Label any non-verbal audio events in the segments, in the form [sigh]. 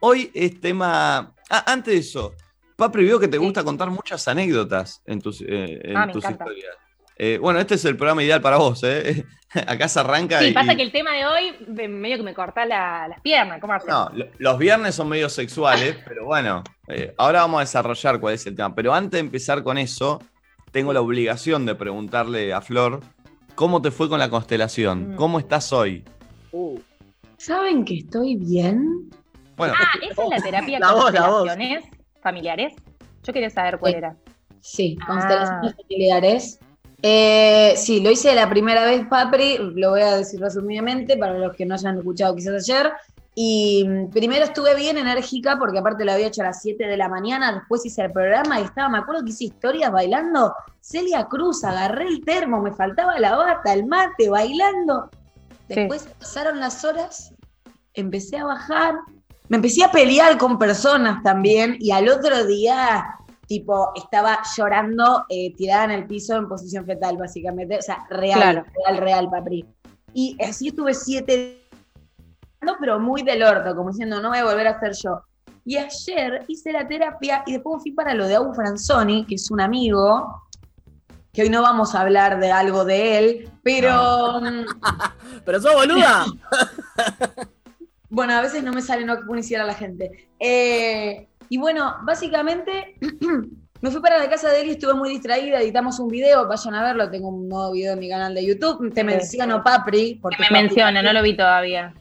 hoy es tema. Ah, antes de eso, Papri, veo que te gusta contar muchas anécdotas en tus, eh, en Ah, tus historias. Eh, bueno, este es el programa ideal para vos, ¿eh? [laughs] Acá se arranca Sí, y. pasa que el tema de hoy me- medio que me corta la- las piernas. ¿Cómo haces? No, lo- los viernes son medio sexuales, [laughs] pero bueno, eh, ahora vamos a desarrollar cuál es el tema. Pero antes de empezar con eso, tengo la obligación de preguntarle a Flor cómo te fue con la constelación, Mm. cómo estás hoy. Uh, ¿Saben que estoy bien? Bueno, Ah, esa es la terapia La voz, constelaciones familiares. Yo quería saber cuál Sí. era. Sí, Ah. constelaciones familiares. Eh, sí, lo hice la primera vez, Papri, lo voy a decir resumidamente para los que no hayan escuchado quizás ayer. Y mm, primero estuve bien enérgica porque aparte lo había hecho a las 7 de la mañana, después hice el programa y estaba, me acuerdo que hice historias bailando. Celia Cruz, agarré el termo, me faltaba la bata, el mate, bailando. Después pasaron las horas, empecé a bajar, me empecé a pelear con personas también y al otro día, tipo, estaba llorando eh, tirada en el piso en posición fetal, básicamente. O sea, real, Claro. real, real, papri. Y así estuve siete no, pero muy del orto, como diciendo, no voy a volver a ser yo. Y ayer hice la terapia y después fui para lo de Abu Franzoni, que es un amigo, que hoy no vamos a hablar de algo de él, pero mm, [laughs] pero sos boluda. [laughs] bueno, a veces no me sale no iniciar a la gente. Eh, y bueno, básicamente [clears throat] me fui para la casa de él y estuve muy distraída, editamos un video, vayan a verlo, tengo un nuevo video en mi canal de YouTube, te menciono Papri. Que porque me menciona, no lo vi todavía.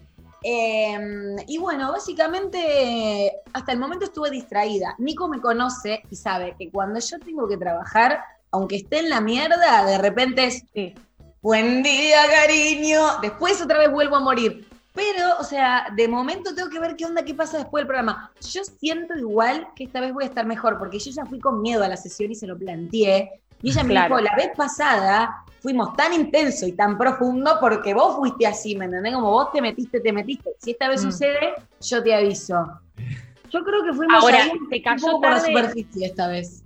Eh, y bueno, básicamente hasta el momento estuve distraída. Nico me conoce y sabe que cuando yo tengo que trabajar, aunque esté en la mierda, de repente es Sí. buen día, cariño. Después otra vez vuelvo a morir. Pero, o sea, de momento tengo que ver qué onda, qué pasa después del programa. Yo siento igual que esta vez voy a estar mejor, porque yo ya fui con miedo a la sesión y se lo planteé. Y ella me dijo, la vez pasada fuimos tan intenso y tan profundo porque vos fuiste así, ¿me entendés? Como vos te metiste, te metiste. Si esta vez Mm. sucede, yo te aviso. Yo creo que fuimos Ahora, ahí te un cayó poco por la tarde. superficie esta vez.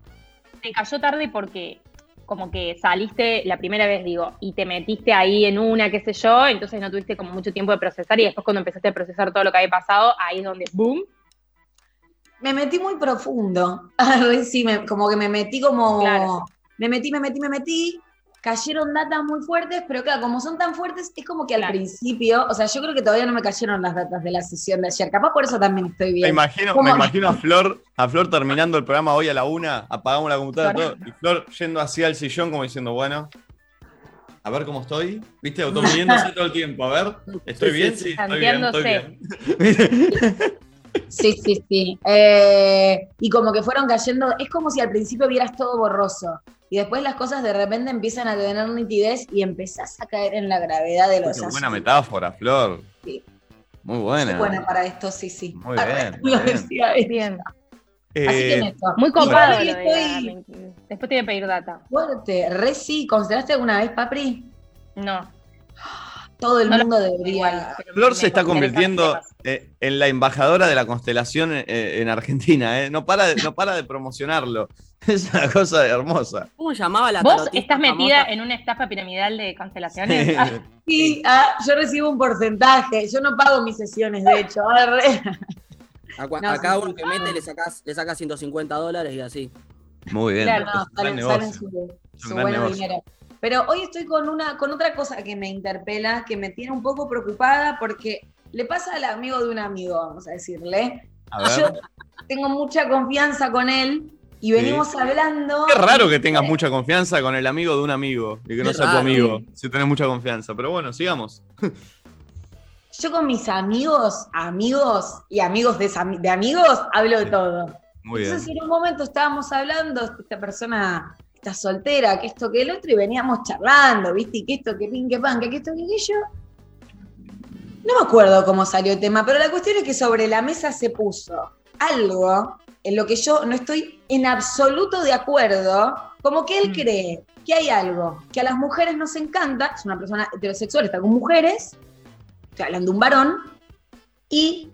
Te cayó tarde porque como que saliste la primera vez, digo, y te metiste ahí en una, qué sé yo, entonces no tuviste como mucho tiempo de procesar y después cuando empezaste a procesar todo lo que había pasado, ahí es donde, boom, Me metí muy profundo. [laughs] Sí, me- como que me metí como. Claro. Me metí, me metí, me metí. Cayeron datas muy fuertes, pero claro, como son tan fuertes, es como que al Claro. principio, o sea, yo creo que todavía no me cayeron las datas de la sesión de ayer. Capaz por eso también estoy me bien. imagino, ¿Cómo? me imagino a Flor, a Flor terminando el programa hoy a la una, apagamos la computadora todo, y Flor yendo hacia el sillón como diciendo, bueno, a ver cómo estoy. ¿Viste? Automidiéndose [laughs] todo el tiempo. A ver, ¿estoy Sí, bien? sí, Sí, sí. estoy bien, estoy bien. [laughs] Sí, sí, sí. Eh, y como que fueron cayendo, es como si al principio vieras todo borroso. Y después las cosas de repente empiezan a tener nitidez y empezás a caer en la gravedad de los Qué buena metáfora, Flor. Sí. Muy buena. Soy buena para esto, sí, sí. Muy bien, [laughs] lo muy bien. decía bien. Así que en Eh, esto. Muy Y copado Papri, estoy Después te voy a pedir data. fuerte. Re sí, ¿consideraste alguna vez, Papri? No. Todo el mundo debería. Flor se está convirtiendo eh, en la embajadora de la constelación eh, en Argentina. eh. No, para de, no para de promocionarlo. [laughs] Es una cosa hermosa. ¿Cómo llamaba la ¿Vos estás metida famosa? en una estafa piramidal de constelaciones? Ah, Sí, ah, yo recibo un porcentaje. Yo no pago mis sesiones, de hecho. A, cua- No, a cada uno que mete le sacas, le sacas 150 dólares y así. Muy bien. Claro, No, salen, su, buen negocio. dinero. Pero hoy estoy con una, con otra cosa que me interpela, que me tiene un poco preocupada, porque le pasa al amigo de un amigo, vamos a decirle. A ver. Yo tengo mucha confianza con él y venimos hablando. Qué raro que tengas mucha confianza con el amigo de un amigo y que no sea tu amigo, si tenés mucha confianza. Pero bueno, sigamos. Yo con mis amigos, amigos y amigos de, amigos, hablo de todo. Muy bien. Entonces en un momento estábamos hablando, esta persona está soltera, que esto, que el otro, y veníamos charlando, ¿viste? Y que esto, que pin, que pan, que esto, que aquello. No me acuerdo cómo salió el tema, pero la cuestión es que sobre la mesa se puso algo en lo que yo no estoy en absoluto de acuerdo, como que él Mm. cree que hay algo que a las mujeres nos encanta, es una persona heterosexual, está con mujeres, estoy hablando de un varón, y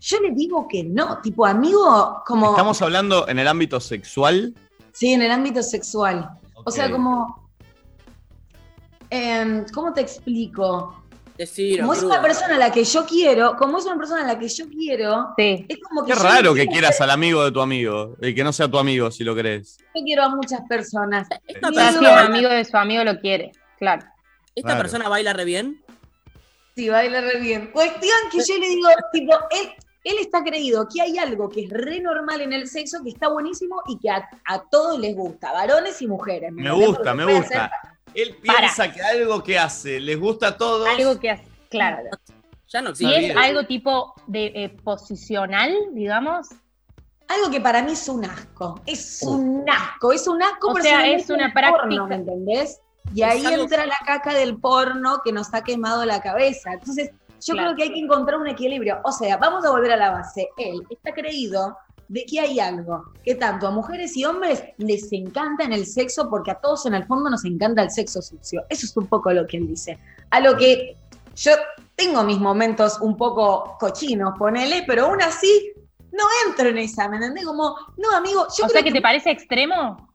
yo le digo que no, tipo amigo, como... Estamos hablando en el ámbito sexual. Sí, en el ámbito sexual. O sea, como... em, ¿Cómo te explico? Decilo, Como es una persona a la que yo quiero, como es una persona a la que yo quiero, Sí. es como que Qué raro que quieras al amigo de tu amigo y que no sea tu amigo, si lo crees. Yo quiero a muchas personas. Esta si persona, un baila, amigo de su amigo lo quiere, claro. esta Claro. persona baila re bien. Sí, baila re bien. Cuestión que yo le digo, tipo, él, él está creído que hay algo que es re normal en el sexo, que está buenísimo y que a, a todos les gusta, varones y mujeres. Me gusta, me gusta. Él Para. piensa que algo que hace les gusta a todos. Algo que hace, claro. Ya no existe. es algo tipo de eh, posicional, digamos, Algo que para mí es un asco. Es un asco, es un asco. O sea, es una del porno, práctica. ¿Me entendés? Y Es ahí algo- entra la caca del porno que nos ha quemado la cabeza. Entonces, yo Claro. creo que hay que encontrar un equilibrio. O sea, vamos a volver a la base. Él está creído de que hay algo que tanto a mujeres y hombres les encanta en el sexo, porque a todos en el fondo nos encanta el sexo sucio. Eso es un poco lo que él dice. A lo que yo tengo mis momentos un poco cochinos, ponele, pero aún así no entro en esa, ¿me entendés? Como, no, amigo, yo o creo sea que que te parece extremo.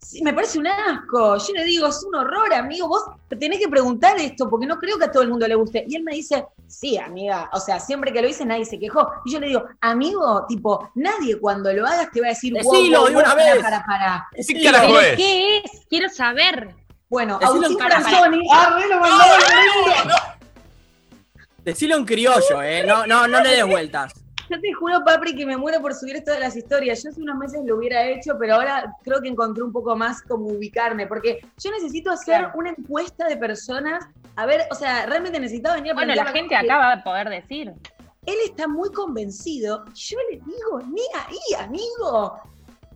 Sí, me parece un asco. Yo le digo, es un horror, amigo. Vos tenés que preguntar esto porque no creo que a todo el mundo le guste. Y él me dice, sí, amiga. O sea, siempre que lo hice nadie se quejó. Y yo le digo, amigo, tipo, nadie cuando lo hagas te va a decir, wow, Decilo wow, de una wow, vez. para, para. ¿Qué Sí, carajo ¿Pero es? qué es? Quiero saber. Bueno, Decilo Agustín. Franzoni. Ah. Decilo en criollo, eh. No, no, no le des vueltas. Yo te juro, Papri, que me muero por subir esto de las historias. Yo hace unos meses lo hubiera hecho, pero ahora creo que encontré un poco más como ubicarme, porque yo necesito hacer Claro. una encuesta de personas. A ver, o sea, realmente necesitaba venir a Bueno, la gente acá va a poder decir. él está muy convencido. Yo le digo, ni ahí, amigo.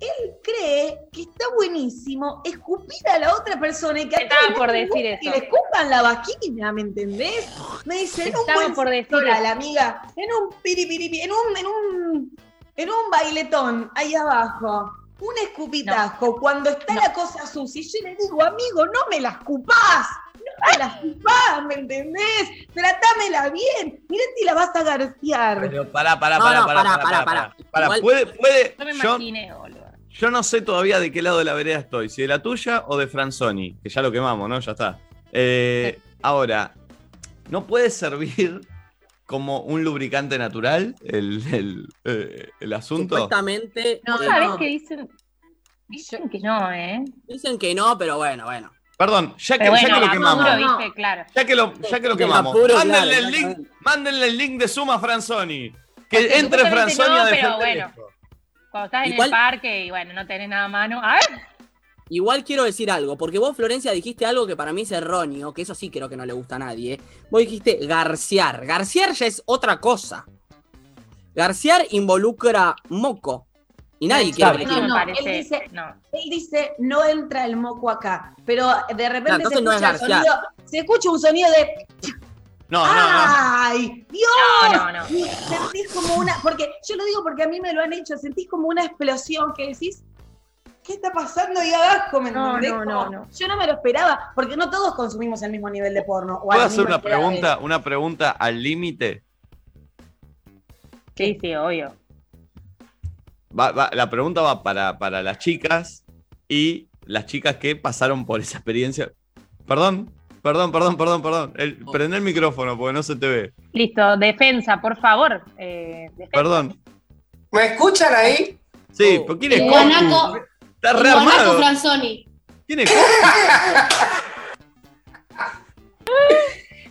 Él cree que está buenísimo escupir a la otra persona y que a Estaba por decir eso. Y le escupan la vagina, ¿me entendés? Me dice, en un Estaba buen por decir sector la amiga, en un piripiripi, en un, en un, en un bailetón ahí abajo. Un escupitajo, cuando está No. la cosa sucia, y yo le digo, amigo, no me la escupás, no me la escupás, ¿me entendés? Tratámela bien, mirá si la vas a garciar. Pero pará, pará, pará, pará, pará, pará, pará, pará, pará. Yo, no sé todavía de qué lado de la vereda estoy, si de la tuya o de Franzoni, que ya lo quemamos, ¿no? Ya está. Eh, Ahora, ¿no puede servir como un lubricante natural el, el, eh, el asunto? Supuestamente. No, eh, ¿Sabes no. qué dicen? Dicen que no, ¿eh? Dicen que no, pero bueno, bueno. Perdón, ya que, Pero ya bueno, que lo quemamos. viste, claro. Ya que lo, ya que lo quemamos. apuro, mándenle, claro, el link, exactamente. mándenle el link de Suma Franzoni. Que Porque entre Franzoni no, a pero defender bueno. esto. Cuando estás en Igual- el parque y bueno, no tenés nada a mano. A ver, Igual quiero decir algo, porque vos, Florencia, dijiste algo que para mí es erróneo, que eso sí creo que no le gusta a nadie. Vos dijiste garciar. Garciar ya es otra cosa. Garciar involucra moco. Y nadie quiere no, no, parece. él dice- no. Él dice, no entra el moco acá, pero de repente Claro, se, no es escucha el garciar. sonido, se escucha un sonido de No, no, no. ¡Ay! ¡Dios! No, no, sentís como una. Porque yo lo digo porque a mí me lo han hecho, sentís como una explosión que decís. ¿Qué está pasando? Y abajo, ¿me No, no, no. Yo no me lo esperaba, porque no todos consumimos el mismo nivel de porno. o a ¿Puedo hacer una de pregunta, una pregunta al límite? Sí, sí, obvio. Va- va- la pregunta va para, para las chicas y las chicas que pasaron por esa experiencia. Perdón, perdón, perdón, perdón, perdón. El, prende el micrófono porque no se te ve. Listo, defensa, por favor. Eh, defensa. Perdón. ¿Me escuchan ahí? Sí, Oh. ¿pero quién es guanaco, Está rearmado. Franzoni. ¿Quién es? [laughs]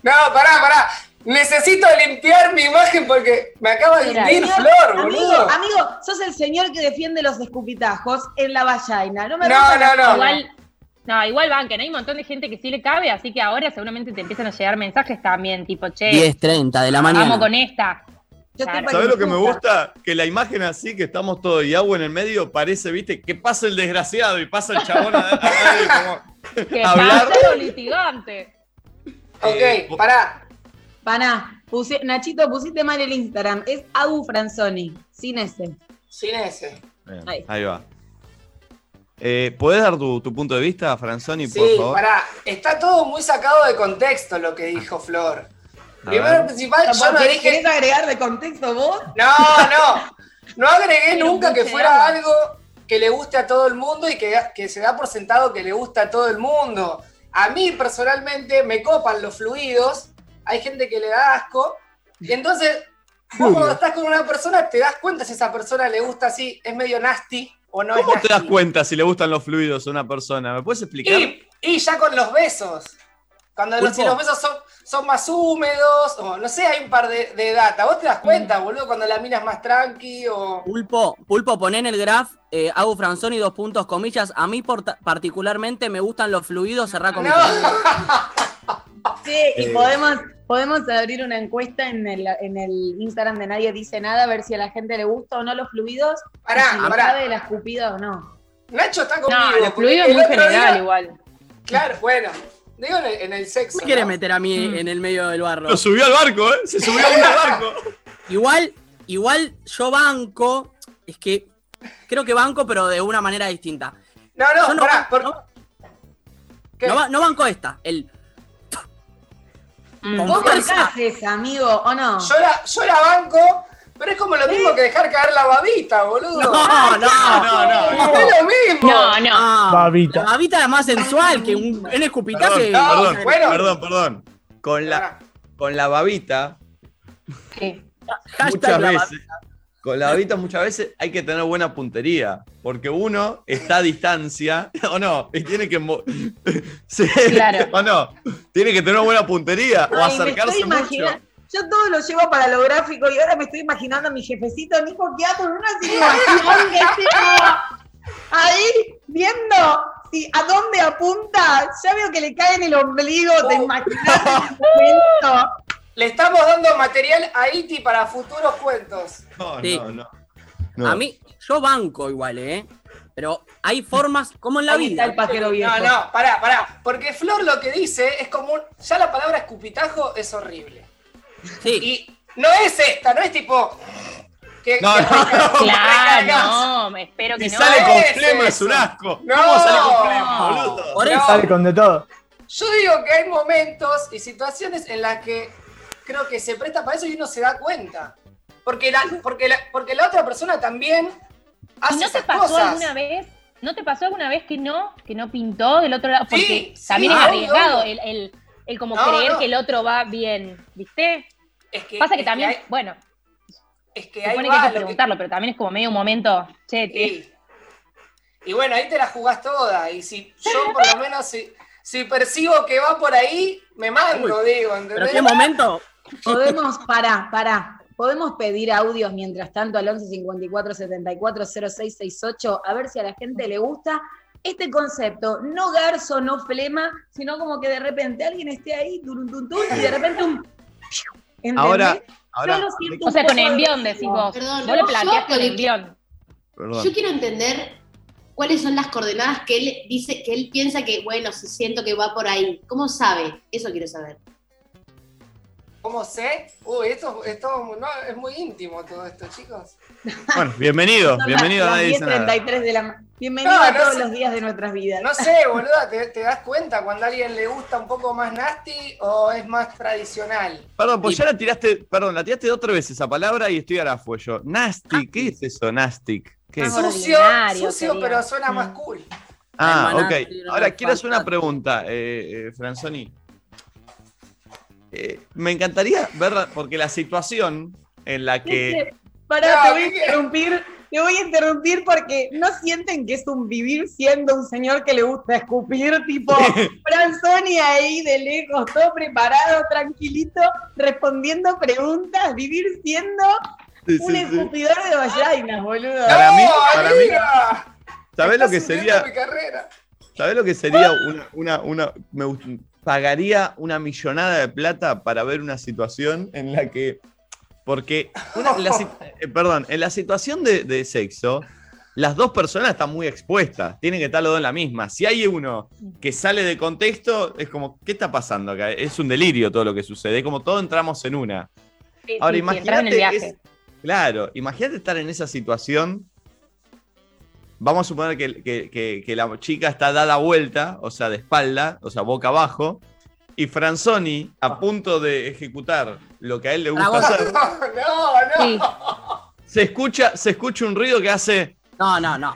No, pará, pará. Necesito limpiar mi imagen porque me acaba de hundir Flor, amigo, boludo. amigo, sos el señor que defiende los escupitajos en la vallaina. No me No, no, no. Igual, no, igual van, que no hay un montón de gente que sí le cabe, así que ahora seguramente te empiezan a llegar mensajes también, tipo, che, 10.30 de la vamos mañana. con esta. Claro. ¿Sabes lo que me gusta? Que la imagen así, que estamos todos y agua en el medio, parece, viste, que pasa el desgraciado y pasa el chabón a, a- a- como- Que Hablar- pasa los litigantes. Eh, Ok, pará. Paná, puse- Nachito, pusiste mal el Instagram. Es Agu Franzoni, sin ese. Sin ese. Ahí va. Eh, ¿Puedes dar tu, tu punto de vista, Franzoni, por Sí, favor? pará. Está todo muy sacado de contexto lo que dijo Flor. A Primero, ver. principal, yo no ¿Querés, dije. querés agregar de contexto vos? No, no. No agregué nunca que fuera algo que le guste a todo el mundo y que, que se da por sentado que le gusta a todo el mundo. A mí personalmente me copan los fluidos, hay gente que le da asco. Y entonces, vos cuando estás con una persona, te das cuenta si esa persona le gusta así, es medio nasty o no ¿Cómo es te das cuenta si le gustan los fluidos a una persona? ¿Me puedes explicar? Y, y ya con los besos. Cuando los, si Pulpo. los besos son, son más húmedos, o no sé, hay un par de, de data. Vos te das cuenta, boludo, cuando la mina es más tranqui o. Pulpo, Pulpo, poné en el graph, eh, Agu Franzoni, dos puntos, comillas. A mí por- particularmente me gustan los fluidos, cerrá comillas. [laughs] Sí, y podemos, podemos abrir una encuesta en el, en el Instagram de Nadie Dice Nada, a ver si a la gente le gusta o no los fluidos. Pará, y si pará. cabe la escupida o no. Nacho está conmigo. No, los fluidos el muy general día- igual. Claro, bueno. Digo en el, en el sexo. ¿Qué quiere ¿no? meter a mí en el medio del barro? Lo subió al barco, ¿eh? Se subió uno al [laughs] barco. Igual, igual yo banco, es que creo que banco, pero de una manera distinta. No, no, Yo no, pará. ban- por- no- ¿qué? no ba- no banco esta, el Mm. Vos fuerza. marcás esa, amigo, ¿o no? Yo la, yo la banco, pero es como lo mismo que dejar caer la babita, boludo. No, no, No, no, Es lo mismo. No, no. Ah, Babita. La babita es más sensual que un, un escupitaje. Perdón, perdón, bueno. perdón, perdón. Con la, con la babita, Sí. Hashtag muchas la veces, con la babita muchas veces hay que tener buena puntería, porque uno está a distancia, [laughs] o no, y tiene que... [laughs] Sí, Claro. [laughs] o no, tiene que tener buena puntería, o Ay, me acercarse mucho. Yo todo lo llevo para lo gráfico y ahora me estoy imaginando a mi jefecito Nico Quiato en una situación que tipo, ahí viendo si a dónde apunta. Ya veo que le cae en el ombligo, te Oh. imaginas. Le estamos dando material a Iti para futuros cuentos. No, Sí. no, no. No. A mí, yo banco igual, ¿eh? Pero hay formas, como en la Ahí está el vida. pajero viejo. No, no, pará, pará. Porque Flor lo que dice es como un. Ya la palabra escupitajo es horrible. Sí, Y no es esta, no es tipo. Que, No, [laughs] que no, recargas, Claro, no, me espero que Si no. sale con es flema es un asco. No. ¿Cómo sale con flema, boludo? por No. eso. Sale con de todo. Yo digo que hay momentos y situaciones en las que creo que se presta para eso y uno se da cuenta. Porque la, porque la, porque la otra persona también hace ¿Y no te esas pasó cosas. alguna vez? ¿No te pasó alguna vez que no, que no pintó del otro lado? Porque Sí, sí, también es arriesgado el, el, el como No, creer no. que el otro va bien, ¿viste? Es que, Pasa que es también, hay- bueno, es que supone que hay que lo que- preguntarlo, pero también es como medio un momento, che, Sí. Y bueno, ahí te la jugás toda. Y si yo por lo menos si, si percibo que va por ahí, me mando, digo, Pero ¿entendés? qué momento. Podemos, pará, pará. Podemos pedir audios mientras tanto al 11 54 74 0668 a ver si a la gente le gusta este concepto. No garzo, no flema, sino como que de repente alguien esté ahí, turun, y de repente un. ¿entendés? Ahora, ahora, Yo lo siento o sea, con envión de- decís vos. Perdón, vos le yo planteás con envión. perdón. Yo quiero entender cuáles son las coordenadas que él dice, que él piensa que, bueno, si siento que va por ahí. ¿Cómo sabe? Eso quiero saber. ¿Cómo sé? Uy, esto, esto no, es muy íntimo todo esto, chicos. Bueno, bienvenido, bienvenido a Nadie Dice Nada. 10:33 de la Bienvenido No, a no todos sé. los días de nuestras vidas. No sé, boluda, ¿te, te das cuenta cuando a alguien le gusta un poco más nasty o es más tradicional? Perdón, pues Y- ya la tiraste, perdón, la tiraste otra vez esa palabra y estoy ahora fue yo. Nasty, ¿qué es eso? ¿Qué es? Ah, Sucio, sucio, pero suena Mm. más cool. Ah, ok. Ahora quiero hacer una pregunta, eh, eh, Franzoni. Eh, me encantaría ver, porque la situación en la que. No, te voy a ¿qué- interrumpir. Te voy a interrumpir porque no sienten que es un vivir siendo un señor que le gusta escupir, tipo [laughs] Franzoni ahí de lejos, todo preparado, tranquilito, respondiendo preguntas, vivir siendo Sí, un sí, sí. escupidor de vaginas, boludo. Para ¡No, mí- para mí-! ¿Sabés lo que sería? mi carrera. ¿Sabés lo que sería una, una, una, me gust- pagaría una millonada de plata para ver una situación en la que, porque, una- la [laughs] eh, perdón, en la situación de, de sexo, las dos personas están muy expuestas, tienen que estar los dos en la misma. Si hay uno que sale de contexto, es como, ¿qué está pasando acá? Es un delirio todo lo que sucede, es como todo entramos en una. Sí, Ahora, sí, sí, imagínate, es- claro, imagínate estar en esa situación. Vamos a suponer que, que- que- que la chica está dada vuelta, o sea, de espalda, o sea, boca abajo, y Franzoni a punto de ejecutar lo que a él le gusta hacer, [laughs] No, no, no. Sí. se escucha, se escucha un ruido que hace No, no, no.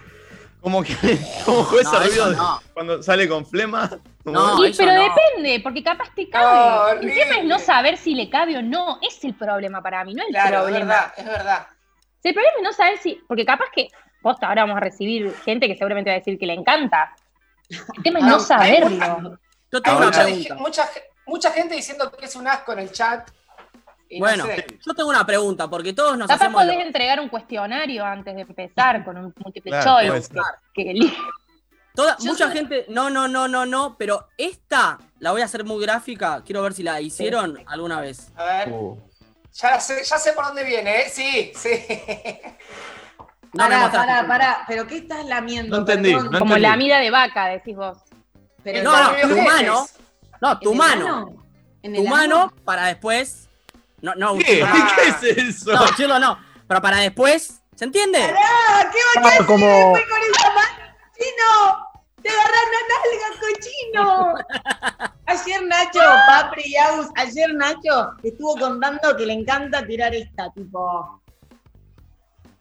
como que como ese ruido de- cuando sale con flema. No, pero no. depende, porque capaz te cabe. el horrible. tema es no saber si le cabe o no. Es el problema para mí, no el Claro, es problema. verdad, es verdad. El problema es no saber si. Porque capaz que. Posta, ahora vamos a recibir gente que seguramente va a decir que le encanta. El tema es Ah, no hay saberlo. Yo tengo Ahora- una Mucha, pregunta. mucha, mucha gente diciendo que es un asco en el chat. Y no Bueno, sé. yo tengo una pregunta, porque todos nos Capaz hacemos. podés lo- entregar un cuestionario antes de empezar con un multiple Claro, choice. Que, que toda- mucha soy- gente, no, no, no, no, no, pero esta la voy a hacer muy gráfica. Quiero ver si la hicieron alguna vez. A ver, Uh, ya sé, ya sé por dónde viene, ¿eh? Sí, sí. [laughs] No pará, pará, pará. ¿Pero qué estás lamiendo? No entendí, Como la mira de vaca, decís vos. Pero No, no, tu mano. No, tu ¿En el mano. Tu mano ano? para después. No, no, ¿Qué? no. ¿Qué es eso? no, chilo, no. Pero para después. ¿Se entiende? ¡Ah, qué Ah, bacán! como- Fue con esa mano! ¡Chino! ¡Te agarran la nalga, cochino! [laughs] Ayer Nacho, Papri y Agus, ayer Nacho estuvo contando que le encanta tirar esta, tipo.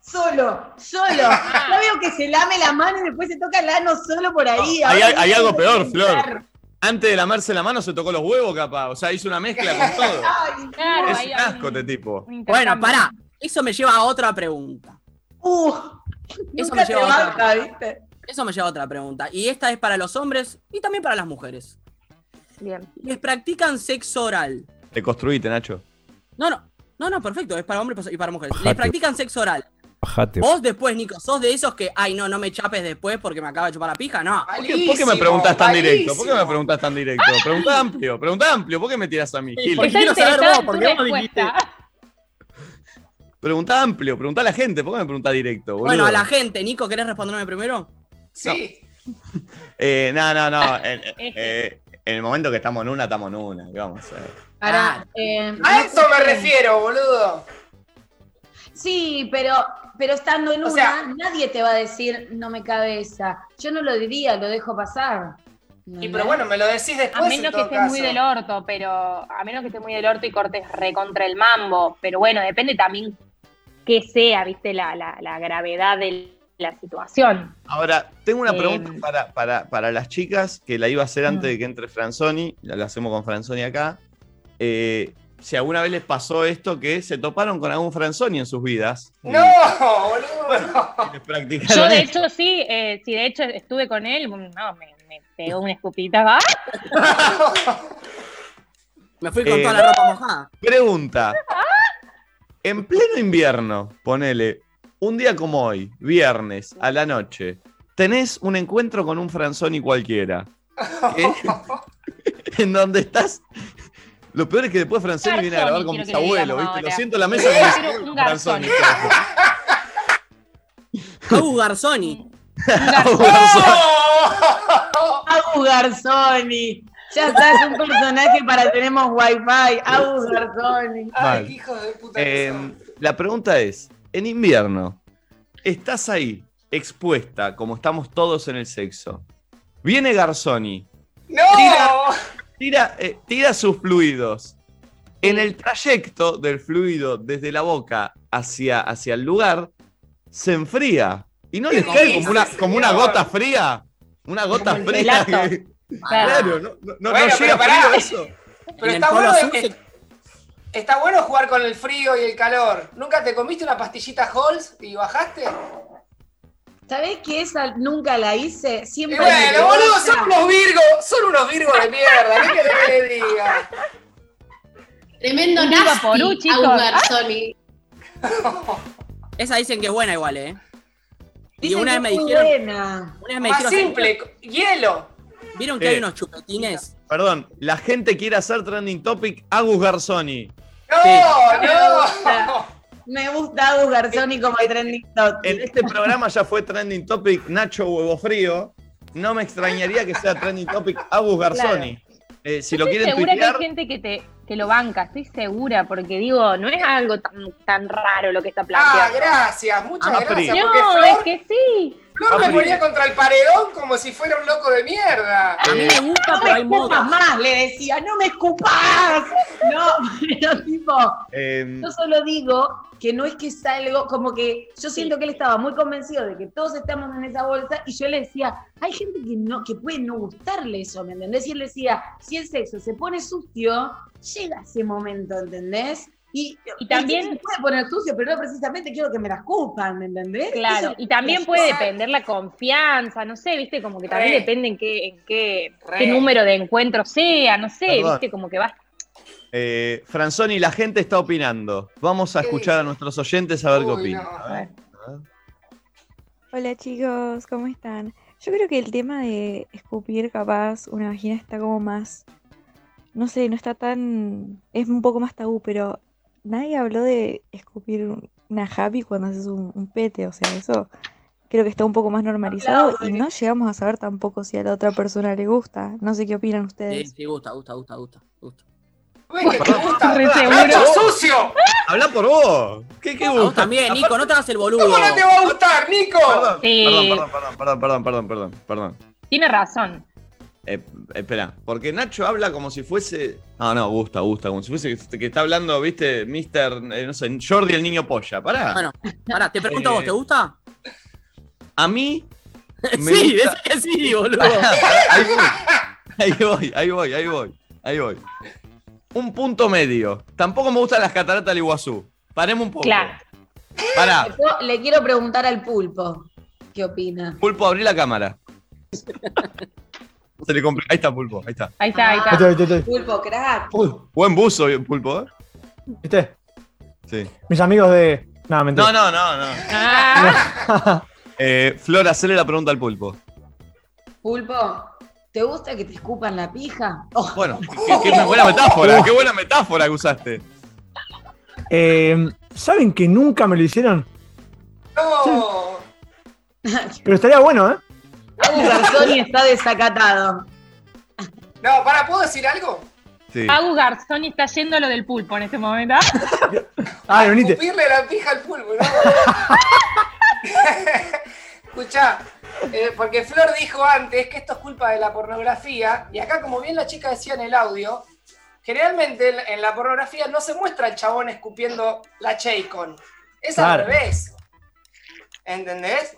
Solo, solo. [laughs] Yo veo que se lame la mano y después se toca el ano solo por ahí. No, hay- no algo peor, Flor. Antes de lamerse la mano se tocó los huevos, capaz. O sea, hizo una mezcla con [laughs] todo. Ay, Claro, Es un asco este tipo. Bueno, pará. Eso me lleva a otra pregunta. Uh, Eso nunca me te lleva a otra. ¿viste? Eso me lleva a otra pregunta. Y esta es para los hombres y también para las mujeres. Bien. ¿Les practican sexo oral? Te construiste, Nacho. No, no. No, no, perfecto. Es para hombres y para mujeres. ¿Les practican sexo oral? Bajate. Vos después, Nico, sos de esos que, ay, no, no me chapes después porque me acaba de chupar la pija. No. ¿Por qué, por qué me preguntas tan directo? ¿Por qué me preguntas tan directo? Pregunta amplio, pregunta amplio. ¿Por qué me tiras a mí? Gil? porque quiero saber vos, en tu porque vos dijiste-. Pregunta amplio, pregunta a la gente. ¿Por qué me pregunta directo? boludo? Bueno, a la gente, Nico, ¿querés responderme primero? Sí. [laughs] Eh, no, no, no. En, [laughs] eh, en el momento que estamos en una, estamos en una. ¿Qué vamos a hacer? Pará, eh, A eso me refiero, boludo. Sí, pero, pero estando en O una, sea- nadie te va a decir, no me cabe esa. Yo no lo diría, lo dejo pasar. Y pero bueno, me lo decís después. A en menos que estés caso. muy del orto, pero a menos que estés muy del orto y cortes recontra el mambo. Pero bueno, depende también que sea, viste, la, la, la gravedad de la situación. Ahora, tengo una Eh, pregunta para, para, para las chicas que la iba a hacer antes Mm. de que entre Franzoni. La, la hacemos con Franzoni acá. Eh, si alguna vez les pasó esto que se toparon con algún Franzoni en sus vidas. y No, boludo, no. Yo, de esto. hecho, sí, eh, sí, de hecho estuve con él, no, me, me pegó una escupita, ¿va? [laughs] Me fui con Eh, toda la ropa mojada. Pregunta. En pleno invierno, ponele, un día como hoy, viernes, a la noche, tenés un encuentro con un Franzoni cualquiera. [laughs] ¿eh? [laughs] en donde estás. Lo peor es que después Franzoni viene a grabar con mis abuelos, ¿viste? Lo siento en la mesa si un Franzoni. [laughs] Agu Garzoni. Agus [laughs] Garzoni. Ya está, es un personaje para tenemos wifi. Agus Garzoni. Ay, qué hijo de puta. Eh, la pregunta es: en invierno, estás ahí, expuesta, como estamos todos en el sexo. Viene Garzoni, ¡No! tira, eh, tira sus fluidos. En el trayecto del fluido desde la boca hacia, hacia el lugar, se enfría. ¿Y no les ¿Qué cae como una, como una gota fría? Una gota Como fría. que- [laughs] Claro. claro, no, no, no- Bueno, no pero llega frío eso. Pero está bueno, eh, está bueno jugar con el frío y el calor. ¿Nunca te comiste una pastillita Halls y bajaste? ¿Sabés que esa nunca la hice? Y Siempre me bueno, boludo, son unos virgos, son unos virgos de mierda. ¿Qué querés que le diga? Tremendo Un viva nasty, porú, chicos. Agus [laughs] Garzoni. Esa dicen que es buena igual, ¿eh? Y Dicen una que vez me es dijeron, buena. una vez me Más dijeron, simple, hielo. ¿vieron que Eh. hay unos chupetines? Perdón, la gente quiere hacer trending topic Agus Garzoni. No, Sí. no. Me gusta Agus Garzoni como trending topic. En este programa ya fue trending topic Nacho Huevo Frío. No me extrañaría que sea trending topic Agus Garzoni. Eh, si lo Estoy quieren segura que hay gente que, te, que lo banca, estoy segura, porque digo, no es algo tan, tan raro lo que está Ah, planteando. gracias, muchas Ah, gracias. no, Flor, es que sí. Flor me ponía contra el paredón como si fuera un loco de mierda. A mí me gusta, No pero me hay más, le decía, no me escupas. No, [laughs] pero tipo, Eh, yo solo digo que no es que salgo, como que yo siento que él estaba muy convencido de que todos estamos en esa bolsa y yo le decía, hay gente que no, que puede no gustarle eso, ¿me entendés? Y él decía, si el sexo se pone sucio, llega ese momento, ¿entendés? Y, Y también- se puede poner sucio, pero no precisamente quiero que me las escupan, ¿me entendés? Claro, Eso- y también puede depender la confianza, no sé, viste, como que también Re. depende en qué, en qué, número de encuentro sea, no sé, Perdón. viste, como que vas. eh, Franzoni, la gente está opinando. Vamos a ¿Qué escuchar a nuestros oyentes a ver qué opinan. no. A ver, a ver. Hola chicos, ¿cómo están? Yo creo que el tema de escupir capaz una vagina está como más, no sé, no está tan, es un poco más tabú, pero nadie habló de escupir una happy cuando haces un, un pete, o sea, eso creo que está un poco más normalizado y no llegamos a saber tampoco si a la otra persona le gusta. No sé qué opinan Sí, ustedes. sí, gusta, gusta, gusta, gusta. gusta. Uy, que te gusta. Re seguro. ¡Nacho sucio! Habla por vos. ¿Qué, qué A vos gusta? también, Nico, no te hagas el boludo. ¿Cómo no te va a gustar, Nico? Perdón, Sí. perdón, perdón, perdón, perdón, perdón, perdón, perdón. Tiene razón. Eh, espera, porque Nacho habla como si fuese. No, no, gusta, gusta, como si fuese que, que está hablando, viste, Mister, eh, no sé, Jordi el niño polla. Pará. Bueno, pará, te pregunto a vos, ¿te gusta? A mí. [laughs] me sí, gusta- decís que sí, boludo. ahí voy, ahí voy, ahí voy, ahí voy, ahí voy. Un punto medio. Tampoco me gustan las cataratas del Iguazú. Paremos un poco. Claro. Pará, Yo le quiero preguntar al pulpo, ¿qué opina? Pulpo, abrí la cámara. [laughs] Se le compre- Ahí está, Pulpo, ahí está. Ahí está, ahí Ahí está. estoy, ahí estoy, ahí estoy. Pulpo, crack. Uy, Buen buzo, Pulpo, ¿eh? ¿viste? Sí. Mis amigos de. Nada, mentira. No, no, no, no. Ah, [laughs] Eh, Flor, hacele la pregunta al Pulpo. Pulpo, ¿te gusta que te escupan la pija? Oh, Bueno, qué, qué buena metáfora, qué buena metáfora que usaste. Eh, ¿Saben que nunca me lo hicieron? No. [laughs] Pero estaría bueno, ¿eh? Abu Garzoni está desacatado. No, para, ¿puedo decir algo? Sí. Agu Garzoni está yendo a lo del pulpo en este momento. [laughs] Ah, venite. Escupirle la pija al pulpo, ¿no? [laughs] Escuchá, eh, porque Flor dijo antes que esto es culpa de la pornografía, y acá, como bien la chica decía en el audio, generalmente en, en la pornografía no se muestra el chabón escupiendo la Chaycon. Es Claro. al revés. ¿Entendés?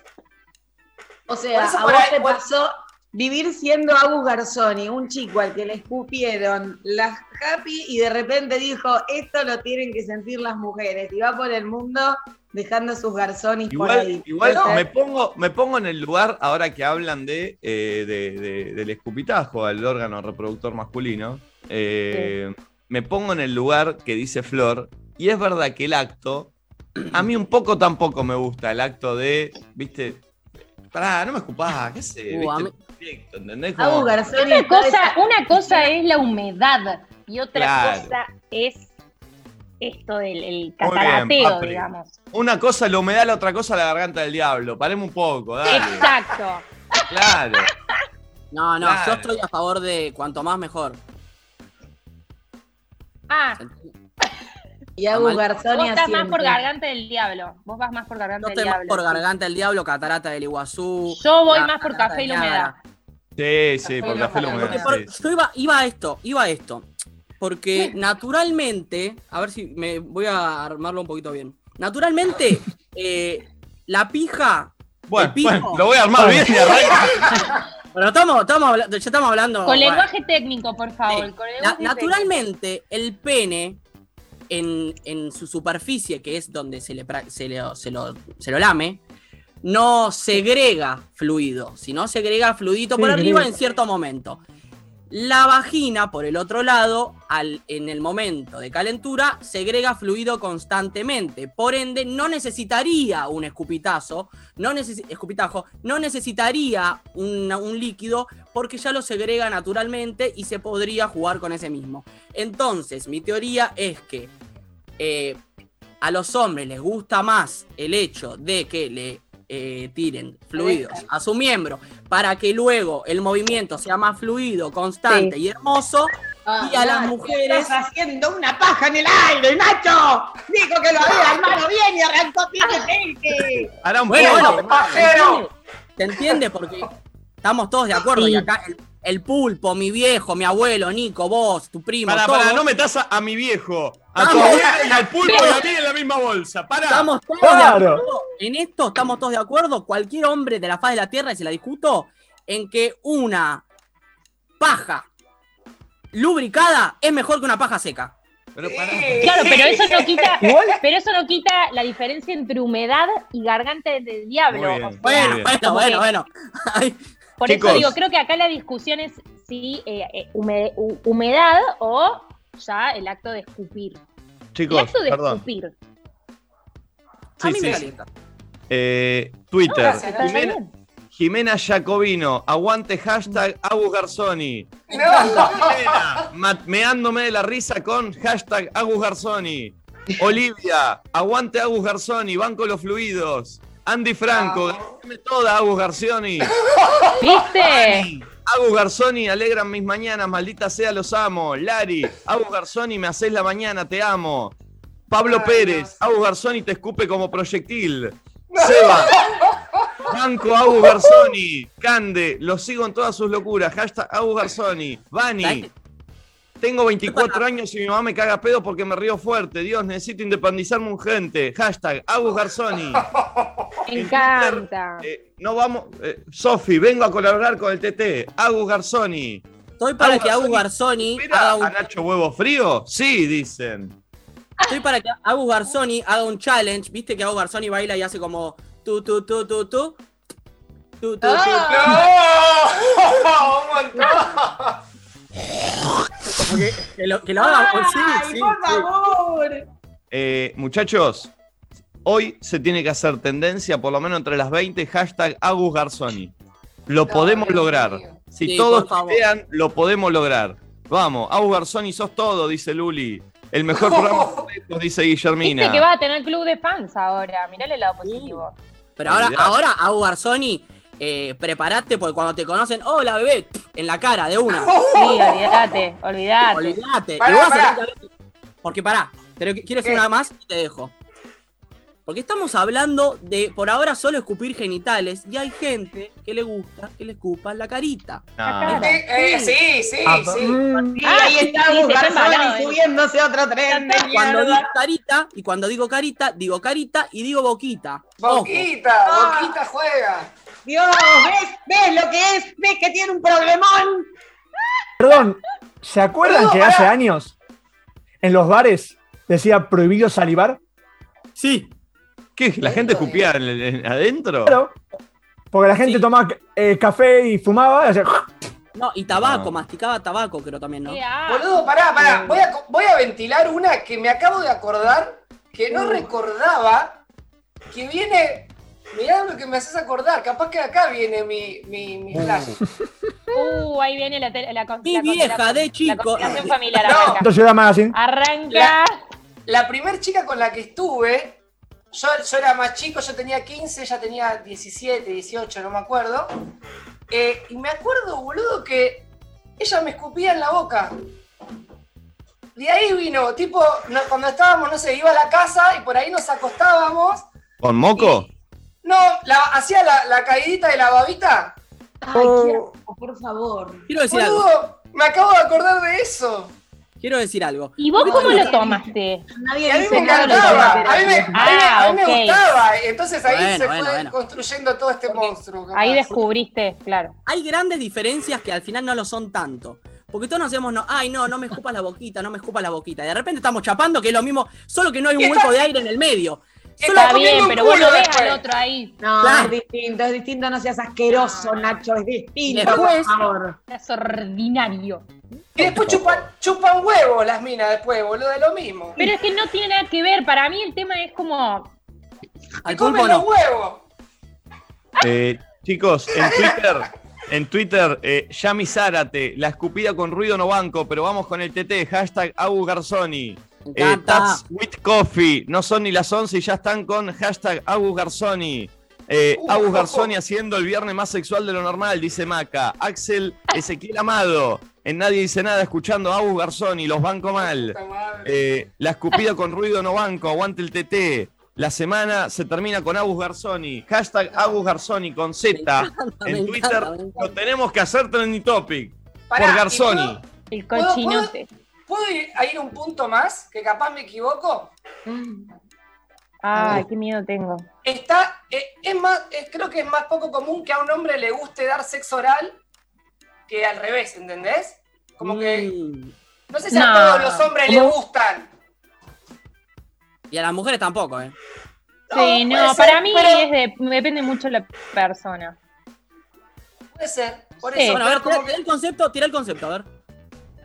O sea, Por a por vos ahí- te por- pasó vivir siendo Abu Garzoni, un chico al que le escupieron las happy y de repente dijo, esto lo tienen que sentir las mujeres. Y va por el mundo dejando sus garzonis por Igual, ahí. igual ¿Puede me, pongo, me pongo en el lugar, ahora que hablan de, eh, de- de- del escupitajo al órgano reproductor masculino, eh, me pongo en el lugar que dice Flor, y es verdad que el acto, a mí un poco tampoco me gusta el acto de, viste, pará, no me escupás, qué sé, Uh, viste, ¿entendés? Como- Abu Garzoni Una cosa, una cosa es la humedad y otra Claro. cosa es esto del el bien, digamos. Una cosa la humedad, la otra cosa la garganta del diablo, paremos un poco, dale, Exacto. claro. No, no, Claro. yo estoy a favor de cuanto más mejor. Ah, Y Abu Mal. Garzoni vos estás más por garganta del diablo. Vos vas más por garganta Yo del estoy más diablo. por. Garganta del Diablo, Catarata del Iguazú. Yo voy más por café y la humedad. Sí, sí, por Café café la y humedad. Yo iba, iba a esto, iba a esto. Porque naturalmente, a ver si me voy a armarlo un poquito bien. Naturalmente, [laughs] eh, la pija. Bueno, el pijo- bueno, lo voy a armar bien y arranca. [laughs] Bueno, estamos, estamos hablando, ya estamos hablando. Con bueno. lenguaje técnico, por favor. Sí. con Na- lenguaje naturalmente, el pene, en, en su superficie, que es donde se, le, se, le- se lo, se lo lame, no segrega fluido, sino segrega fluidito por arriba en cierto momento. La vagina, por el otro lado, al, en el momento de calentura, segrega fluido constantemente. Por ende, no necesitaría un escupitazo, no escupitajo, no necesitaría un líquido porque ya lo segrega naturalmente y se podría jugar con ese mismo. Entonces, mi teoría es que eh, a los hombres les gusta más el hecho de que le eh, tiren fluidos a su miembro para que luego el movimiento sea más fluido, constante y hermoso. Ah, y a las mujeres- Estás haciendo una paja en el aire, Nacho. Dijo que lo había armado bien y arrancó bien el Hará un Bueno, poco. bueno, pajero. ¿Se entiende? Porque estamos todos de acuerdo. Sí. Y acá el, el pulpo, mi viejo, mi abuelo, Nico, vos, tu primo, Para, todos, para, no metas a, a mi viejo, a tu abuelo y al pulpo y a mí en la misma bolsa. Para. estamos todos Claro. de acuerdo. En esto estamos todos de acuerdo. Cualquier hombre de la faz de la tierra, y se la discuto, en que una paja lubricada es mejor que una paja seca. Pero. Claro, pero eso no quita, [laughs] Igual, pero eso no quita la diferencia entre humedad y garganta del diablo. Muy bien. O sea, Bueno, bueno, bueno, bueno. [laughs] Por Chicos. eso digo, creo que acá la discusión es si eh, eh, hume- hu- humedad o ya el acto de escupir. el acto de perdón. escupir. a Sí, mí sí. me calienta. Eh, Twitter. No, gracias, ¿Está Jimena? Jimena Jacobino, aguante hashtag Agus Garzoni. No. Jimena, ma- meándome de la risa con hashtag Agus Garzoni. Olivia, aguante Agus Garzoni, banco los fluidos. Andy Franco, Vamos. dame toda Agus Garzoni. [laughs] ¿Viste? Agus Garzoni, alegran mis mañanas, maldita sea, los amo. Lari, Agus Garzoni, me haces la mañana, te amo. Pablo Ay, Pérez, Dios. Agus Garzoni te escupe como proyectil. [laughs] Seba, Banco Agus Garzoni, Cande, lo sigo en todas sus locuras. Hashtag Agus Garzoni, Vani. Tengo 24 años y mi mamá me caga pedo porque me río fuerte. Dios, necesito independizarme urgente. Hashtag Agus Garzoni. [laughs] Me encanta. Eh, no vamos. eh, Sofi, vengo a colaborar con el TT. Agus Garzoni. Estoy para Agus que Agus Garzoni, Garzoni ¿Mira haga a un, Nacho Huevo Frío? Sí, dicen. estoy para que Agus Garzoni haga un challenge. Viste que Agus Garzoni baila y hace como tu tu tu tu tu. Tu, tu, tu, ¡No! [laughs] ¡Un Que lo, que lo haga. oh, sí, Ay, sí, por sí. favor. Eh, muchachos, hoy se tiene que hacer tendencia, por lo menos entre las 20, hashtag Agus Garzoni. Lo No, podemos lograr. Si Sí, todos vean, lo podemos lograr. Vamos, Agus Garzoni, sos todo, dice Luli. El mejor programa [laughs] de dice Guillermina. Viste que va a tener club de fans ahora. Mirá el lado positivo. Pero ahora, ahora Agus Garzoni, eh, prepárate porque cuando te conocen, hola bebé, en la cara de una. [laughs] Sí, olvídate, olvídate. Olvídate. Pará, pará. Porque pará, pero qu- quiero decir más y te dejo. Porque estamos hablando de por ahora solo escupir genitales y hay gente que le gusta que le escupan la carita. No. Sí, eh, sí, sí, ah, sí. mm, Ah, ahí sí, está eh. subiéndose a otro tren. de Cuando digo carita, y cuando digo carita, digo carita y digo boquita. Boquita, Ah. Boquita juega. Dios, ¿ves? ¿Ves lo que es? ¿Ves que tiene un problemón? Perdón, ¿se acuerdan que pará. hace años en los bares decía prohibido salivar? Sí, ¿Qué? ¿La gente escupía en el- en- adentro? Claro. Porque la gente Sí. tomaba eh, café y fumaba. y hacía- no, y tabaco, masticaba tabaco, creo también, ¿no? Boludo, pará, pará. Voy a, voy a ventilar una que me acabo de acordar, que no recordaba, que viene... Mirá lo que me haces acordar, capaz que acá viene mi, mi, mi flash. Uh, ahí viene la, tele- la, Mi la con- vieja la- de La chico. conspiración familiar No. arranca. Ciudad Magazine. Arranca. La- La primer chica con la que estuve, yo, yo era más chico, yo tenía 15, ella tenía 17, 18, no me acuerdo. Eh, y me acuerdo, boludo, que ella me escupía en la boca. De ahí vino, tipo, no- cuando estábamos, no sé, iba a la casa y por ahí nos acostábamos. ¿Con moco? No, la, hacía la, la caidita de la babita. Ay, Oh. por favor. Quiero decir algo. Me acabo de acordar de eso. Quiero decir algo. ¿Y vos No, cómo lo tomaste? Nadie a mí me encantaba, a mí me, a mí me- Ah, a mí me ok. gustaba. Entonces ahí Bueno, se bueno, fue bueno. construyendo todo este monstruo. capaz. Ahí descubriste, claro. Hay grandes diferencias que al final no lo son tanto. Porque todos nos hacemos, no, ay, no, no me escupas la boquita, no me escupas la boquita. Y de repente estamos chapando, que es lo mismo, solo que no hay un hueco de aire en el medio. Está bien, pero vos no ves al otro ahí. No, Claro. es distinto, es distinto, no seas asqueroso, Nacho, es distinto, Después- por favor. Es ordinario. Y después chupan, chupan huevos las minas después, boludo, de lo mismo. Pero es que no tiene nada que ver. Para mí el tema es como. Al comen los no. huevos. Eh, chicos, en Twitter, en Twitter, eh, Yami Zárate, la escupida con ruido no banco, pero vamos con el TT, hashtag Agu Garzoni. Eh. Tats with Coffee, no son ni las 11 y ya están con hashtag Agus Garzoni. Eh, Uh, Agus. Garzoni haciendo el viernes más sexual de lo normal, dice Maca. Axel [laughs] Ezequiel Amado, en Nadie Dice Nada, escuchando a Agus Garzoni, los banco mal. Eh, la escupida [laughs] con ruido no banco, aguante el TT. La semana se termina con Agus Garzoni. Hashtag Agus Garzoni con Z en Twitter. encanta. Lo tenemos que hacer trending topic. Pará, por ¿y Garzoni. El ¿Puedo- cochinote. ¿Puedo ir a ir un punto más? Que capaz me equivoco. Ay, qué miedo tengo. Está, eh, es más, eh, creo que es más poco común que a un hombre le guste dar sexo oral que al revés, ¿entendés? Como que, no sé si a todos los hombres le gustan. Y a las mujeres tampoco, ¿eh? Sí, No, para ser, mí pero- es de, depende mucho de la persona. Puede ser, por Sí. eso. Bueno, a ver, tira, tira el concepto, tira el concepto, a ver.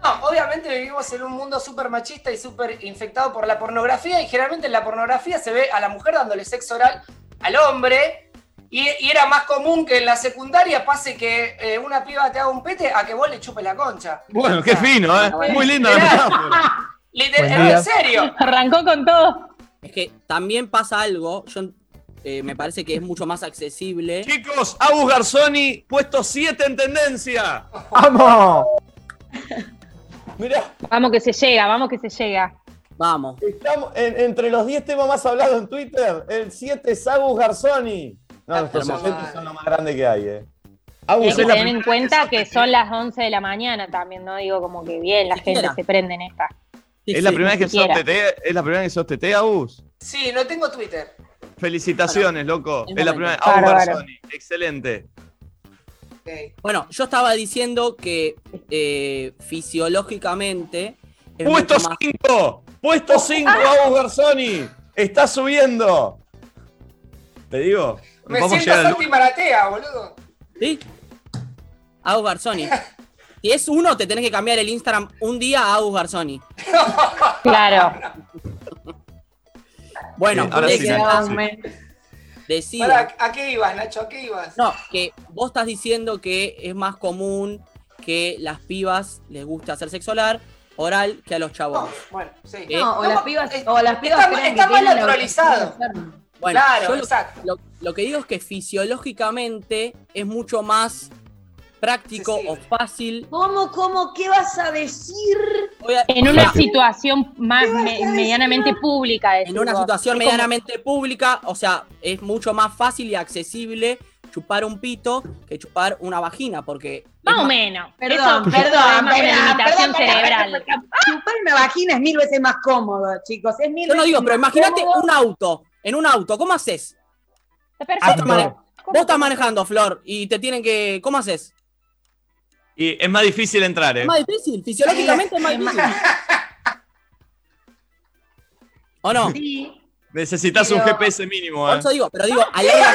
No, obviamente vivimos en un mundo súper machista y súper infectado por la pornografía y generalmente en la pornografía se ve a la mujer dándole sexo oral al hombre y, y era más común que en la secundaria pase que eh, una piba te haga un pete a que vos le chupes la concha. Bueno, qué fino, ¿eh? bueno. Muy linda la metáfora. [laughs] Literal, en serio. Arrancó con todo. Es que también pasa algo, yo eh, me parece que es mucho más accesible. Chicos, Agus Garzoni, puesto 7 en tendencia. ¡Vamos! Mirá, Vamos que se llega, vamos que se llega. Vamos. estamos en- entre los 10 temas más hablados en Twitter, el 7 es Agus Garzoni. No, nuestros oyentes son lo más grande que hay, ¿eh? Hay Agus que es la tener en cuenta que son las 11 de la mañana también, ¿no? Digo, como que bien, la gente se prende en esta. Sí, ¿Es la sí. primera vez que sos. TT? ¿Es la primera vez que sos TT, Agus? Sí, no tengo Twitter. Felicitaciones, loco. es Es la primera vez. Agus. Garzoni, excelente. Bueno, yo estaba diciendo que eh, fisiológicamente es Puesto mucho más 5, puesto 5, Agus Garzoni. Está subiendo. ¿Te digo? Me siento Santi Maratea, boludo. ¿Sí? Agus Garzoni. Si es uno, te tenés que cambiar el Instagram un día a Agus Garzoni. [laughs] Claro. Bueno, Sí, ahora sí. Decía. ¿A qué ibas, Nacho? ¿A qué ibas? No, que vos estás diciendo que es más común que las pibas les guste hacer sexo oral, oral que a los No, chabones. bueno, sí. Eh, No, o las pibas, es- o las pibas está- creen está que mal naturalizado. Bueno, claro, yo exacto. lo, lo que digo es que fisiológicamente es mucho más práctico o fácil. ¿Cómo, cómo, qué vas a decir? Voy a- En una Fácil. situación más medianamente pública. en una vos. situación medianamente pública, o sea, es mucho más fácil y accesible chupar un pito que chupar una vagina, porque Más o menos. Perdón, eso, perdón, es perdón, limitación perdón, cerebral. Chupar una vagina es mil veces más cómodo, chicos. Es mil Yo no digo, pero imagínate un auto, en un auto, ¿cómo haces? Está Vos estás, perfecto. mane- ¿Cómo vos estás manejando, Flor, y te tienen que. ¿Cómo haces? Y es más difícil entrar, ¿eh? Es más difícil, fisiológicamente es más difícil. ¿O no? Sí. Necesitas un GPS mínimo, Por ¿eh? eso digo, pero digo, a larga.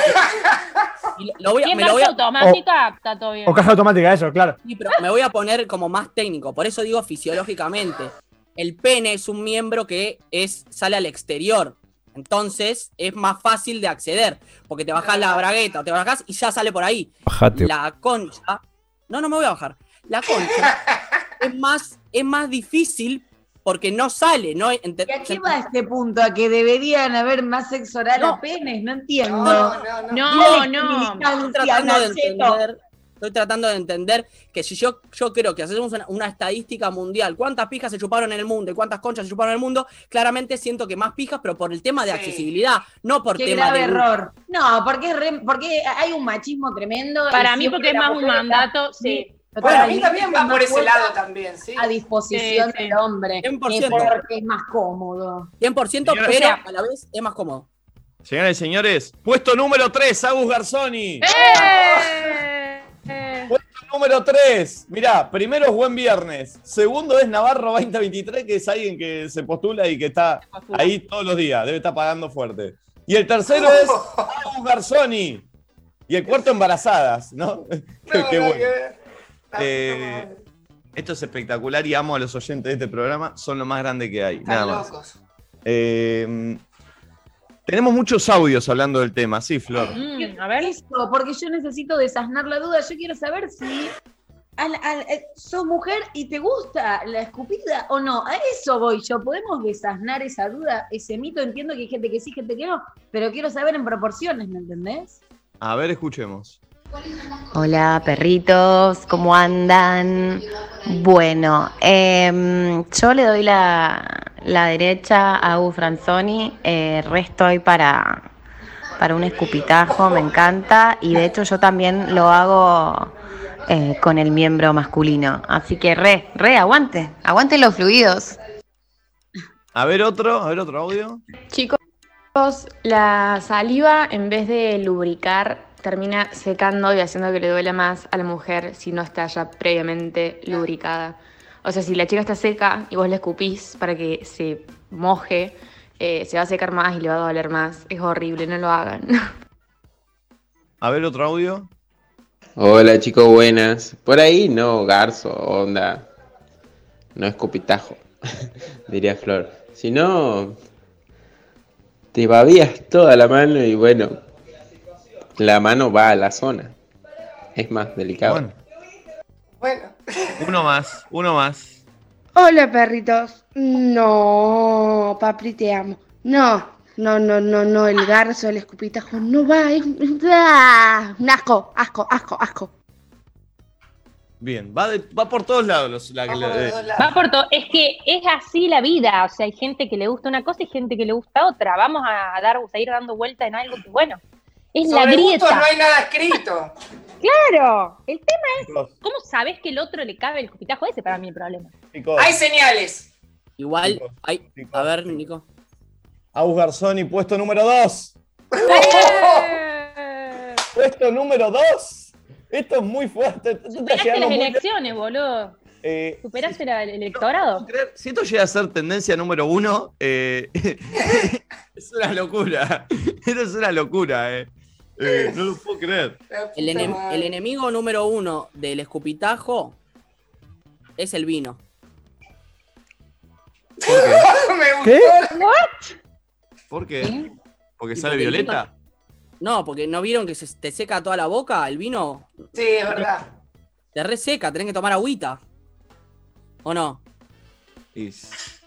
y lo voy a- Si es me lo voy marcha a, automática, está todo bien. O caja automática, eso, claro. sí, pero me voy a poner como más técnico. Por eso digo fisiológicamente. El pene es un miembro que es, sale al exterior. Entonces es más fácil de acceder. Porque te bajás la bragueta o te bajás y ya sale por ahí. Bajate. La concha. No, no me voy a bajar. La concha [laughs] es más, es más difícil porque no sale, ¿no? ¿Y a qué va este punto? ¿A que deberían haber más sexo oral No. a penes? No entiendo. No, no, no. No, no. Estoy tratando de entender. Estoy tratando de entender que si yo, yo creo que hacemos una, una estadística mundial, cuántas pijas se chuparon en el mundo y cuántas conchas se chuparon en el mundo, claramente siento que más pijas, pero por el tema de Sí. accesibilidad, no por Qué tema grave de. error. No, porque, es re- porque hay un machismo tremendo. Para mí, porque es más un está mandato, sí. Para mí totalmente también va por ese lado también, ¿sí? A disposición Sí, sí. del hombre. 100%. Es porque es más cómodo. 100%, Señora, pero a la vez es más cómodo. Señoras y señores, puesto número 3, Agus Garzoni. ¡Eh! Número 3. Mirá, primero es Buen Viernes. Segundo es Navarro 2023, que es alguien que se postula y que está ahí todos los días. Debe estar pagando fuerte. Y el tercero es Agus Garzoni. Y el cuarto, embarazadas, ¿no? [laughs] Qué, No, qué nada bueno. Eh. Esto es espectacular y amo a los oyentes de este programa. Son lo más grande que hay. Nada Están más. locos. Eh, tenemos muchos audios hablando del tema, sí, Flor. Mm, a ver. Eso, porque yo necesito desasnar la duda. Yo quiero saber si al- al- eh, sos mujer y te gusta la escupida o no. A eso voy yo. ¿Podemos desasnar esa duda, ese mito? Entiendo que hay gente que sí, gente que no, pero quiero saber en proporciones, ¿me entendés? A ver, escuchemos. Hola perritos, ¿cómo andan? Bueno, em, yo le doy la, la derecha, Agu Franzoni. Eh, resto hoy para, para un escupitajo, me encanta. Y de hecho yo también lo hago eh, con el miembro masculino. Así que re, re, aguante. Aguante los fluidos. A ver otro, a ver otro audio. Chicos, la saliva en vez de lubricar termina secando y haciendo que le duela más a la mujer si no está ya previamente lubricada. O sea, si la chica está seca y vos le escupís para que se moje, eh, se va a secar más y le va a doler más. Es horrible, no lo hagan. [laughs] A ver otro audio. Hola chicos, buenas. Por ahí no, garzo, onda. No escupitajo, [laughs] diría Flor. Si no, te babías toda la mano y bueno, la mano va a la zona. Es más delicado. Bueno, Bueno, uno más, uno más. Hola perritos. No, papi, te amo. No, no, no, no, no, el garzo, el escupitajo, no va, es ¡Ah! un asco, asco, asco, asco. Bien, va, de- va por todos lados. los- la- la- Va por todo. Es que es así la vida. O sea, hay gente que le gusta una cosa y gente que le gusta otra. Vamos a dar, a ir dando vuelta en algo que, bueno, es la sobre grieta. no hay nada escrito. Claro. El tema es, Chicos. ¿cómo sabes que el otro le cabe el escupitajo? Ese para mí el problema. chicos, Hay señales. Igual, Chicos, hay, chicos. a ver, Nico. Agus Garzoni, puesto número 2. Puesto número 2. Esto es muy fuerte. Superaste las muy elecciones, boludo. Eh, Superaste la- el electorado. si esto llega a ser tendencia número uno, eh, [laughs] es una locura. [laughs] Esto es una locura, eh. Eh, no lo puedo creer. [laughs] El, enem- el enemigo número uno del escupitajo es el vino. ¿Por qué? [laughs] ¿Por qué? ¿Porque sale porque violeta? No, porque no vieron que se te seca toda la boca, el vino Sí, es verdad. te reseca, tenés que tomar agüita. ¿O no?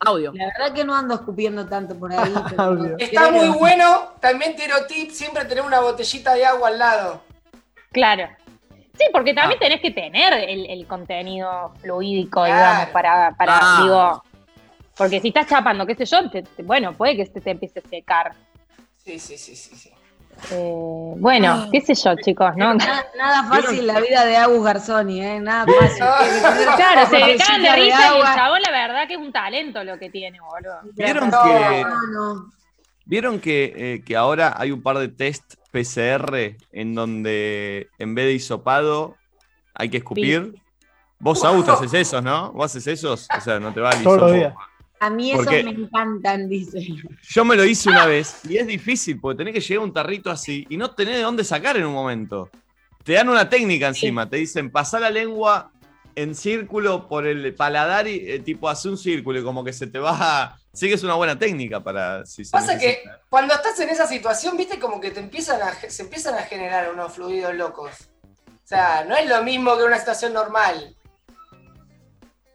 Audio. La verdad que no ando escupiendo tanto por ahí. [laughs] pero. Está muy bueno. También tiro tip, siempre tener una botellita de agua al lado. Claro. Sí, porque también Ah. tenés que tener el, el contenido fluídico, Claro. digamos, para, para Ah. digo, porque si estás chapando, qué sé yo, te- te- bueno, puede que te empiece a secar. Sí, sí, sí, sí. sí. Eh, bueno, qué sé yo, chicos, ¿no? Nada, nada fácil la vida de Agus Garzoni, ¿eh? Nada fácil. Ah. Claro, se botellita cagan de risa y el agua. chabón, la verdad que es un talento lo que tiene, boludo. ¿Vieron No, que, No, no. ¿vieron que, eh, que ahora hay un par de test PCR en donde en vez de hisopado hay que escupir? Vos, Agus, haces esos, ¿no? ¿Vos haces esos? O sea, no te va el Todos los hisopo. días. A mí ¿Por esos me encantan, dice. Yo me lo hice una [laughs] vez y es difícil porque tenés que llegar a un tarrito así y no tenés de dónde sacar en un momento. Te dan una técnica encima, te dicen pasar la lengua en círculo por el paladar y eh, tipo hace un círculo y como que se te va. [laughs] Sí que es una buena técnica para si se Pasa que necesita. cuando estás en esa situación, viste, como que te empiezan a, se empiezan a generar unos fluidos locos. O sea, no es lo mismo que una situación normal.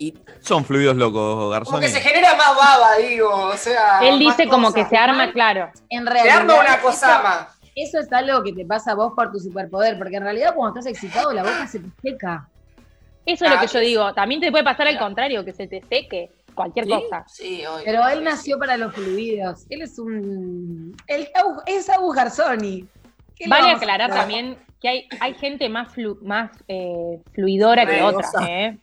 Y Son fluidos locos, Como Garzón. que se genera más baba, digo. O sea. Él dice como que se arma, claro. En Se arma una eso- cosama. Eso es algo que te pasa a vos por tu superpoder, porque en realidad cuando estás excitado la boca se te seca. Eso es lo Ah, que yo sí. digo. También te puede pasar al Claro. contrario, que se te seque cualquier ¿Sí? cosa. Sí, obvio. Pero él Sí, nació para los fluidos. Él es un. Él es Agus Garzoni. ¿Qué le Vale aclarar también que hay, hay gente más, flu- más eh, fluidora que otra, ¿eh?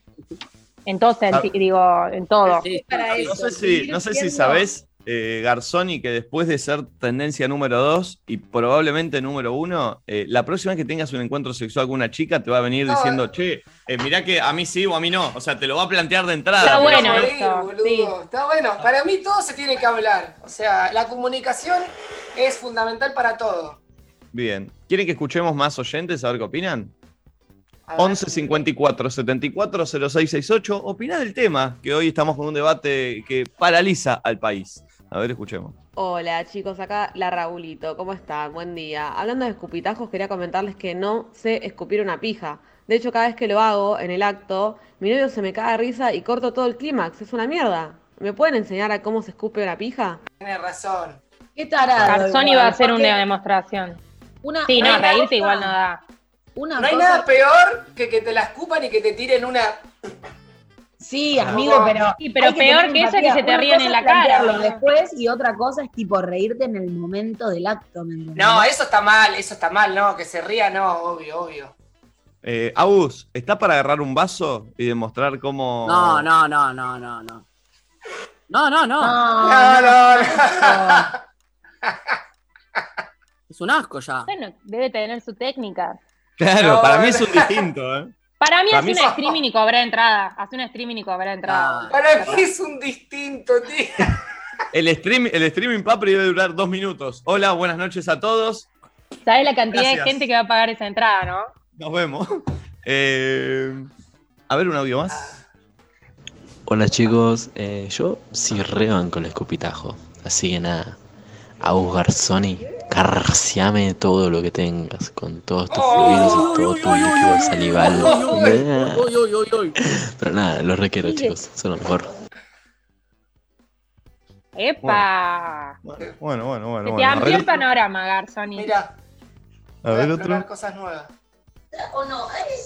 En todo sentido, digo, en todo. sí, Para No eso, sé si, no sé si sabés, eh, Garzoni, que después de ser tendencia número 2 y probablemente número 1, la próxima vez que tengas un encuentro sexual con una chica te va a venir No. diciendo, che, eh, mirá que a mí sí o a mí no. O sea, te lo va a plantear de entrada. Está bueno eso, boludo. sí. Está bueno. Para mí todo se tiene que hablar. O sea, la comunicación es fundamental para todo. Bien. ¿Quieren que escuchemos más oyentes a ver qué opinan? A ver. 11 54 74 0668. Opina del tema, que hoy estamos con un debate que paraliza al país. A ver, escuchemos. Hola chicos, acá la Raulito, ¿cómo están? Buen día. Hablando de escupitajos, quería comentarles que no sé escupir una pija. De hecho, cada vez que lo hago en el acto, mi novio se me cae de risa y corto todo el clímax. Es una mierda. ¿Me pueden enseñar a cómo se escupe una pija? Tienes razón. Qué tarado. Garzón iba a hacer una demostración. Una, Sí, no, reírte igual no da. Una No hay cosa- nada peor que que te la escupan y que te tiren una. Sí, amigo, pero. Sí, pero peor tener que eso es que se te ríen en la cara. plantearlo después y otra cosa es tipo reírte en el momento del acto. No, eso está mal, eso está mal, no, que se ría, no, obvio, obvio. Eh, Agus, ¿está para agarrar un vaso y demostrar cómo. No, no, no, no, no, no. No, no, no. No, no, no. Es un asco ya. Bueno, debe tener su técnica. Claro, No, para mí es un distinto, ¿eh? [laughs] Para mí Para hace mí un es- streaming y cobrar entrada. Hace un streaming y cobrar entrada. Para mí es un distinto, tío. [laughs] El, stream, el streaming Papri debe durar dos minutos. Hola, buenas noches a todos. ¿Sabes la cantidad Gracias. de gente que va a pagar esa entrada, no? Nos vemos. [laughs] Eh, a ver, un audio más. Hola chicos, eh, yo sí reban con el escupitajo. Así que nada, Agus Garzoni, carciame todo lo que tengas, con todos tus fluidos y todo tu líquido salival. Pero nada, los requiero chicos, son lo mejor. ¡Epa! Bueno, bueno, bueno. Se bueno te a, amplió el panorama, Garzoni. Mira, a ver otro. cosas nuevas.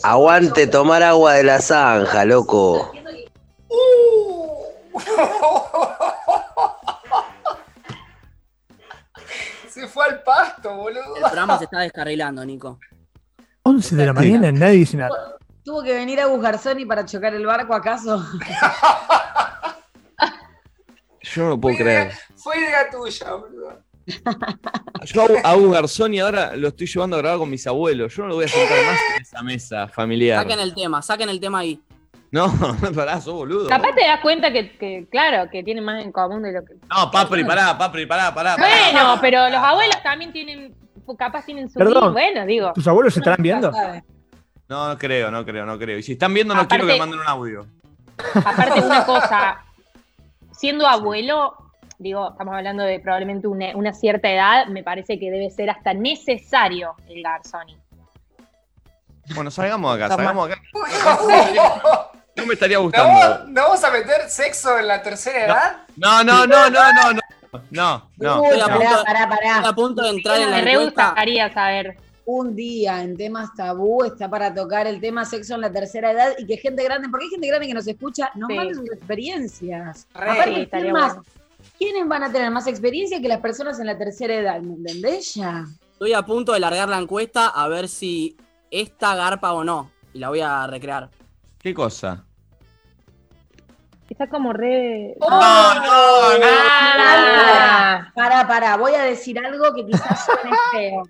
Aguante tomar agua de la zanja, loco. [laughs] Se fue al pasto, boludo. El programa se está descarrilando, Nico. 11 de la mañana, nadie dice nada. ¿Tuvo que venir a Garzoni para chocar el barco acaso? [laughs] Yo no lo puedo creer. Fue idea tuya, boludo. Yo a Agus Garzoni ahora lo estoy llevando a grabar con mis abuelos. Yo no lo voy a sentar más en esa mesa familiar. Saquen el tema, saquen el tema ahí. No, no [laughs] pará, sos boludo. Capaz te das cuenta que, que, claro, que tienen más en común de lo que. No, Papri, pará, Papri, pará, pará. pará. Bueno, pero los abuelos también tienen, capaz tienen su Perdón. Bueno, digo. ¿Tus abuelos se estarán viendo? No, no creo, no creo, no creo. Y si están viendo, no quiero que manden un audio. Aparte, una [laughs] cosa, siendo abuelo, digo, estamos hablando de probablemente una, una cierta edad, me parece que debe ser hasta necesario el Garzoni. Bueno, salgamos de acá, salgamos acá. No me estaría gustando. ¿No, ¿No vamos a meter sexo en la tercera edad? No, no, no, no, no, no. No, no. Uy, Estoy a no. punto, pará, pará. estoy a punto de entrar en la Me gustaría saber. Un día en temas tabú está para tocar el tema sexo en la tercera edad y que gente grande, porque hay gente grande que nos escucha, nos Sí. sus experiencias. Re. Aparte, Sí, ¿quién estaría más? bueno. ¿Quiénes van a tener más experiencia que las personas en la tercera edad? ¿Me entendés ya? Estoy a punto de largar la encuesta a ver si esta garpa o no. Y la voy a recrear. ¿Qué cosa? Está como re. Oh, No, no, no. Ah. Pará, pará, voy a decir algo que quizás suene [laughs] feo.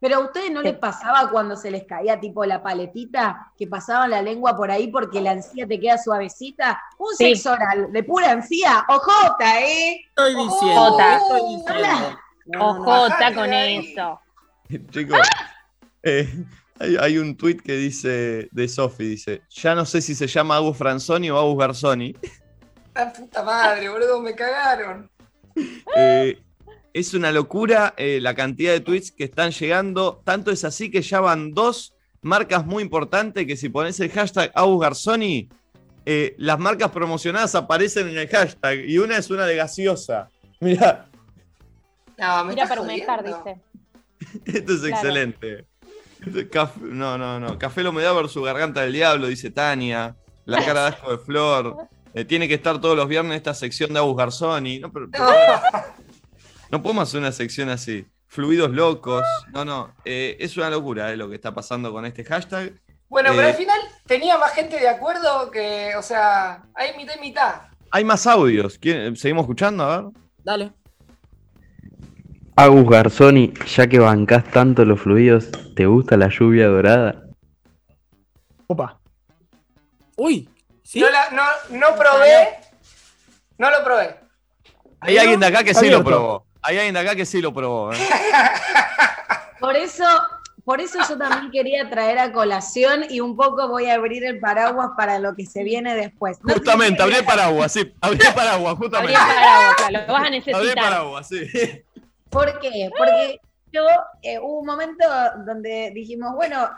Pero a ustedes no les pasaba cuando se les caía tipo la paletita, que pasaban la lengua por ahí porque la encía te queda suavecita. Un Sí. sexo oral de pura encía, ojota, ¿eh? Estoy diciendo. Jota. Estoy diciendo. Ojota con ahí. eso. Chicos, eh, hay, hay un tweet que dice de Sofi, dice, ya no sé si se llama Agus Franzoni o Agus Garzoni. [laughs] La puta madre, boludo, me cagaron. [laughs] Eh, es una locura eh, la cantidad de tweets que están llegando. Tanto es así que ya van dos marcas muy importantes que si pones el hashtag Agus Garzoni, eh, las marcas promocionadas aparecen en el hashtag. Y una es una de gaseosa. Mira, No, me Mira para jodiendo. dice. [laughs] esto es Claro. excelente. [laughs] No, no, no. Café la humedad versus garganta del diablo, dice Tania. La cara de asco de Flor. Eh, tiene que estar todos los viernes esta sección de Agus Garzoni. No, pero, no podemos hacer una sección así. Fluidos locos. No, no. eh, es una locura eh, lo que está pasando con este hashtag. Bueno, pero al final tenía más gente de acuerdo que, o sea, hay mitad y mitad. Hay más audios. ¿Quieren- ¿Seguimos escuchando? A ver. Dale. Agus Garzoni, ya que bancás tanto los fluidos, ¿te gusta la lluvia dorada? Opa. Uy. ¿Sí? No, la- no, no probé. No lo probé. Hay alguien de acá que sí lo probó. Hay alguien de acá que sí lo probó. ¿eh? [laughs] Por eso, por eso yo también quería traer a colación y un poco voy a abrir el paraguas para lo que se viene después. No Justamente, abrí el paraguas, sí. Abrí el paraguas, Abrí justamente. el paraguas, claro, lo vas a Abrí el necesitar. paraguas, sí. ¿Por qué? Porque yo eh, hubo un momento donde dijimos, bueno,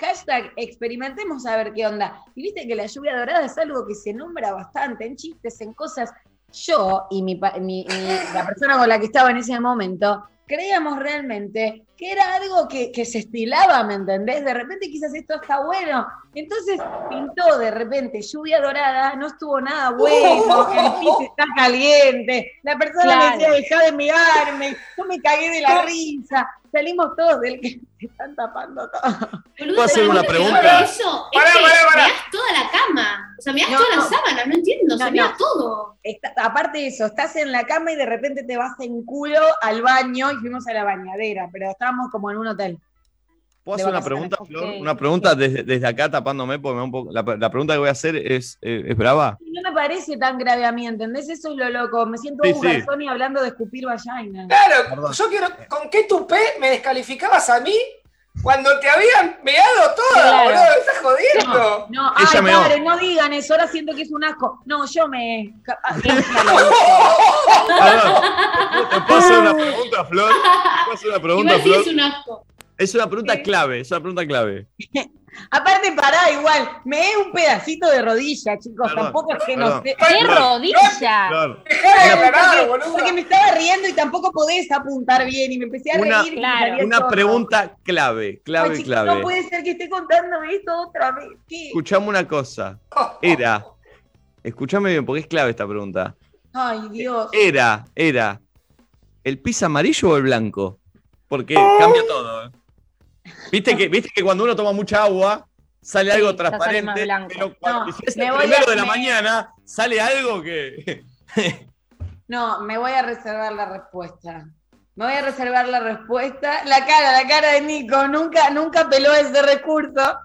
hashtag experimentemos a ver qué onda. Y viste que la lluvia dorada es algo que se nombra bastante en chistes, en cosas. Yo y mi, mi- mi- la persona con la que estaba en ese momento creíamos realmente que era algo que, que se estilaba, ¿me entendés? De repente quizás esto está bueno. Entonces pintó de repente lluvia dorada, no estuvo nada bueno, [laughs] el piso está caliente, la persona Claro. me decía, dejá de mirarme, yo me cagué de la risa, salimos todos del que [laughs] se están tapando todo. ¿Puedo hacer una pregunta? Eso, es Pará, que pará, pará. mirás toda la cama. O sea, mirás No, todas no. las sábanas, no entiendo. No, se mira todo. Está- aparte de eso, estás en la cama y de repente te vas en culo al baño y fuimos a la bañadera, pero estábamos como en un hotel. ¿Puedo hacer una pregunta, Flor? Una pregunta desde, desde acá tapándome, porque me da un poco. La, la pregunta que voy a hacer es, eh, ¿es brava? No me parece tan grave a mí, ¿entendés? Eso es lo loco. Me siento Sí, un sí. Garzoni hablando de escupir vagina. Claro, Perdón. yo quiero. ¿Con qué tupé me descalificabas a mí cuando te habían meado toda, Claro. boludo? ¿Me estás jodiendo? No, Ella ay, meó. padre, no digan eso, ahora siento que es un asco. No, yo me. ah, [laughs] Perdón. ¿Te hacer una pregunta, Flor? ¿Te hacer una pregunta, Flor? es un asco. Es una pregunta clave, es una pregunta clave. [laughs] Aparte, pará, igual, me es un pedacito de rodilla, chicos. Perdón, tampoco es que perdón. no sé. ¡Qué rodilla! Porque- Porque me estaba riendo y tampoco podés apuntar bien y me empecé a Una- reír. Claro. una todo. pregunta clave, Ay, clave, chicos, clave. No puede ser que esté contando esto otra vez. ¿Qué? Escuchame una cosa. Era. Escuchame bien, porque es clave esta pregunta. Ay, Dios. Era, era. ¿El pis amarillo o el blanco? Porque cambia todo. ¿eh? ¿Viste que, ¿Viste que cuando uno toma mucha agua, sale algo ya sale más transparente? Pero cuando No, si es me el voy primero a- de la mañana, sale algo que. [laughs] No, me voy a reservar la respuesta. Me voy a reservar la respuesta. La cara, la cara de Nico, nunca, nunca peló ese recurso.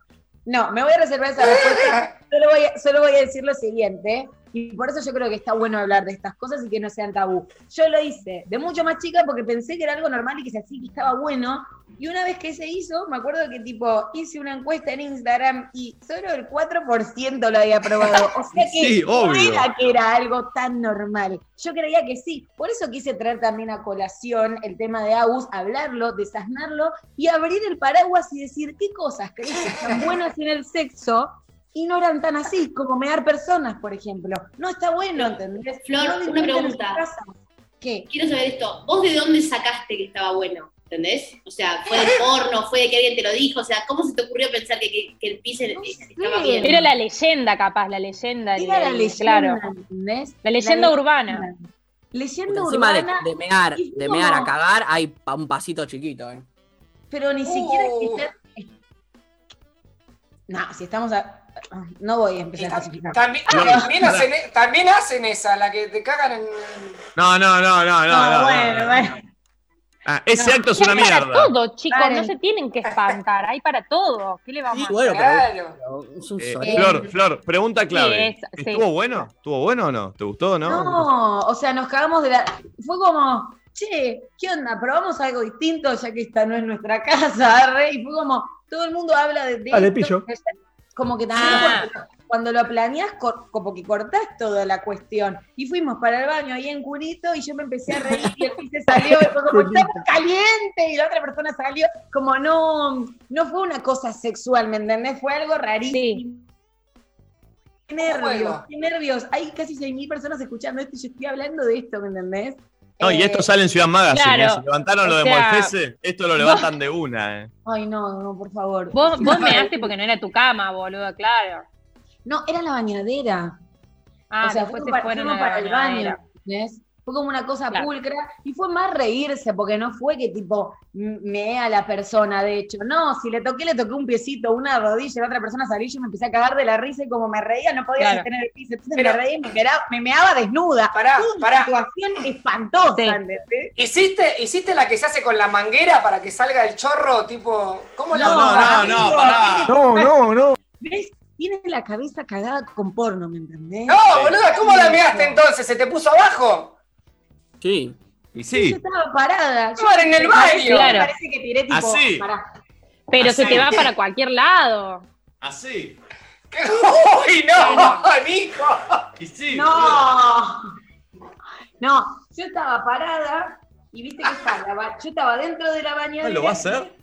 No, me voy a reservar esa respuesta. [laughs] Solo voy a, solo voy a decir lo siguiente. Y por eso yo creo que está bueno hablar de estas cosas y que no sean tabú. Yo lo hice de mucho más chica porque pensé que era algo normal y que se y que estaba bueno. Y una vez que se hizo, me acuerdo que tipo hice una encuesta en Instagram y solo el 4% lo había probado. O sea [laughs] que Sí, no era que era algo tan normal. Yo creía que sí. Por eso quise traer también a colación el tema de Agus, hablarlo, desasnarlo y abrir el paraguas y decir qué cosas crees que están buenas en el sexo y no eran tan así, como mear personas, por ejemplo. No está bueno, ¿entendés? Flor, No una pregunta. ¿Qué? Quiero saber esto. ¿Vos de dónde sacaste que estaba bueno? ¿Entendés? O sea, ¿fue del porno? ¿Fue de que alguien te lo dijo? O sea, ¿cómo se te ocurrió pensar que, que- que el pis era- estaba bien? Era la leyenda, capaz, la leyenda. Era la leyenda, Claro. ¿entendés? La leyenda La urbana. Leyenda Encima de, urbana. de mear, de mear a cagar, hay un pasito chiquito, ¿eh? Pero ni siquiera es que Uh. sea- No, si estamos a... No voy a empezar a especificar. También, No, también, pará. hacen, e, también hacen esa, la que te cagan en. No, no, no, no, no. No, no, bueno, no. bueno. Ah, ese No. acto es Hay una para mierda. todo, chicos, no se tienen que espantar, hay para todo. ¿Qué le vamos a Bueno, hacer? Claro. Eh. Flor, Flor, pregunta clave. Sí, es- sí. ¿Estuvo bueno? ¿Estuvo bueno o no? ¿Te gustó o no? No, o sea, nos cagamos de la. Fue como, che, ¿qué onda? ¿Probamos algo distinto ya que esta no es nuestra [laughs] casa? Y fue como, todo el mundo habla de, de Ah, de esto, pillo. Como que también Ah. cuando, cuando lo planeas, cor- como que cortás toda la cuestión. Y fuimos para el baño ahí en Curito y yo me empecé a reír y el se salió y fue como, está muy caliente. Y la otra persona salió, como no, no fue una cosa sexual, ¿me entendés? Fue algo rarísimo. Qué nervios, qué nervios. Hay casi 6.000 personas escuchando esto y yo estoy hablando de esto, ¿me entendés? No, y Eh, esto sale en Ciudad Magazine. claro. ¿eh? Si levantaron lo de sea- Molfese, esto lo levantan de una. ¿eh? Ay, no, no, por favor. Vos, vos [laughs] measte porque no era tu cama, boludo, claro. No, era la bañadera. Ah, o sea, después se fueron fuimos a la para el baño. ¿entendés? Fue como una cosa Claro. pulcra y fue más reírse, porque no fue que tipo m- meé a la persona, de hecho. No, si le toqué, le toqué un piecito, una rodilla, la otra persona salió y yo me empecé a cagar de la risa y como me reía, no podía Claro. sostener el piso. Entonces Pero- me reía y me, quedaba- me meaba desnuda. Pará, Fue una pará. situación espantosa. ¿Hiciste, ¿Hiciste la que se hace con la manguera para que salga el chorro? Tipo, ¿cómo la No, no, no, no, pará. No, no, no. ¿Ves? Tiene la cabeza cagada con porno, ¿me entendés? No, boluda, ¿cómo la measte entonces? ¿Se te puso abajo? Sí. Y Yo sí. estaba parada. Yo Estaba en el baño. Me parece que tiré tipo. Así. pará. Pero se te va para cualquier lado. Así. [laughs] ¡Uy, no! ¡Nico! Y sí. No. No, yo estaba parada y viste que está la ba- yo estaba dentro de la bañadera. ¿Lo va a hacer?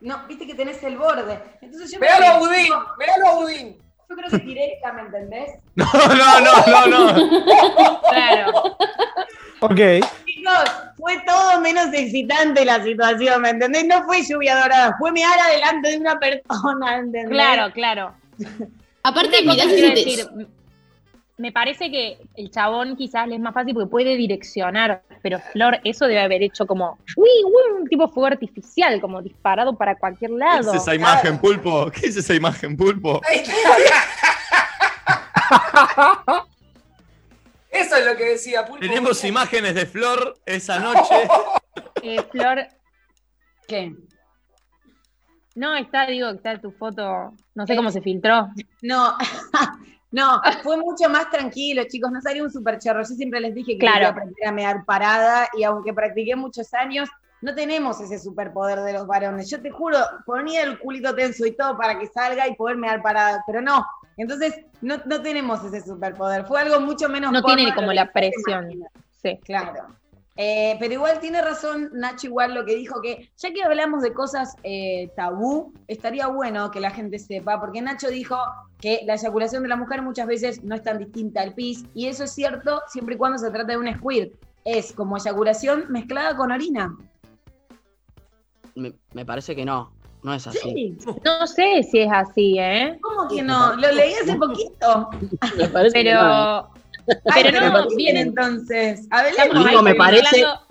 No, viste que tenés el borde. Entonces yo ¡Miralo a me- Budín! ¡Miralo a Budín! Yo creo que tiré esta, ¿me entendés? [laughs] No, no, no, no, no. Claro. Ok. Chicos, fue todo menos excitante la situación, ¿me entendés? No fue lluvia dorada, fue mirar adelante de una persona, ¿entendés? Claro, claro. Aparte, mirá si te- me parece que el chabón quizás le es más fácil porque puede direccionar, pero Flor eso debe haber hecho como, uy, uy, un tipo fuego artificial, como disparado para cualquier ¿Qué lado. es esa imagen, pulpo? ¿Qué es esa imagen, pulpo? [laughs] Eso es lo que decía Pulpo. Tenemos imágenes de Flor esa noche. [laughs] Eh, Flor, ¿Qué? no, está, digo, está tu foto, no sé cómo se filtró. No, no, fue mucho más tranquilo, chicos. No salió un super chorro. Yo siempre les dije que Claro. quería aprender a mear parada y aunque practiqué muchos años, no tenemos ese superpoder de los varones. Yo te juro, ponía el culito tenso y todo para que salga y poder mear parada, pero no. Entonces, no, no tenemos ese superpoder. Fue algo mucho menos No tiene como la presión. Sí. Claro. Eh, pero igual tiene razón Nacho igual lo que dijo, que ya que hablamos de cosas eh, tabú, estaría bueno que la gente sepa, porque Nacho dijo que la eyaculación de la mujer muchas veces no es tan distinta al pis, y eso es cierto siempre y cuando se trata de un squirt. Es como eyaculación mezclada con orina. Me, me parece que no. No es así. Sí. No sé si es así, ¿eh? ¿Cómo que no? Lo leí hace poquito. [laughs] Me parece que no, ¿eh? Pero, no, ¿por qué viene entonces. Hablemos. ahí Digo, me parece- mezclando-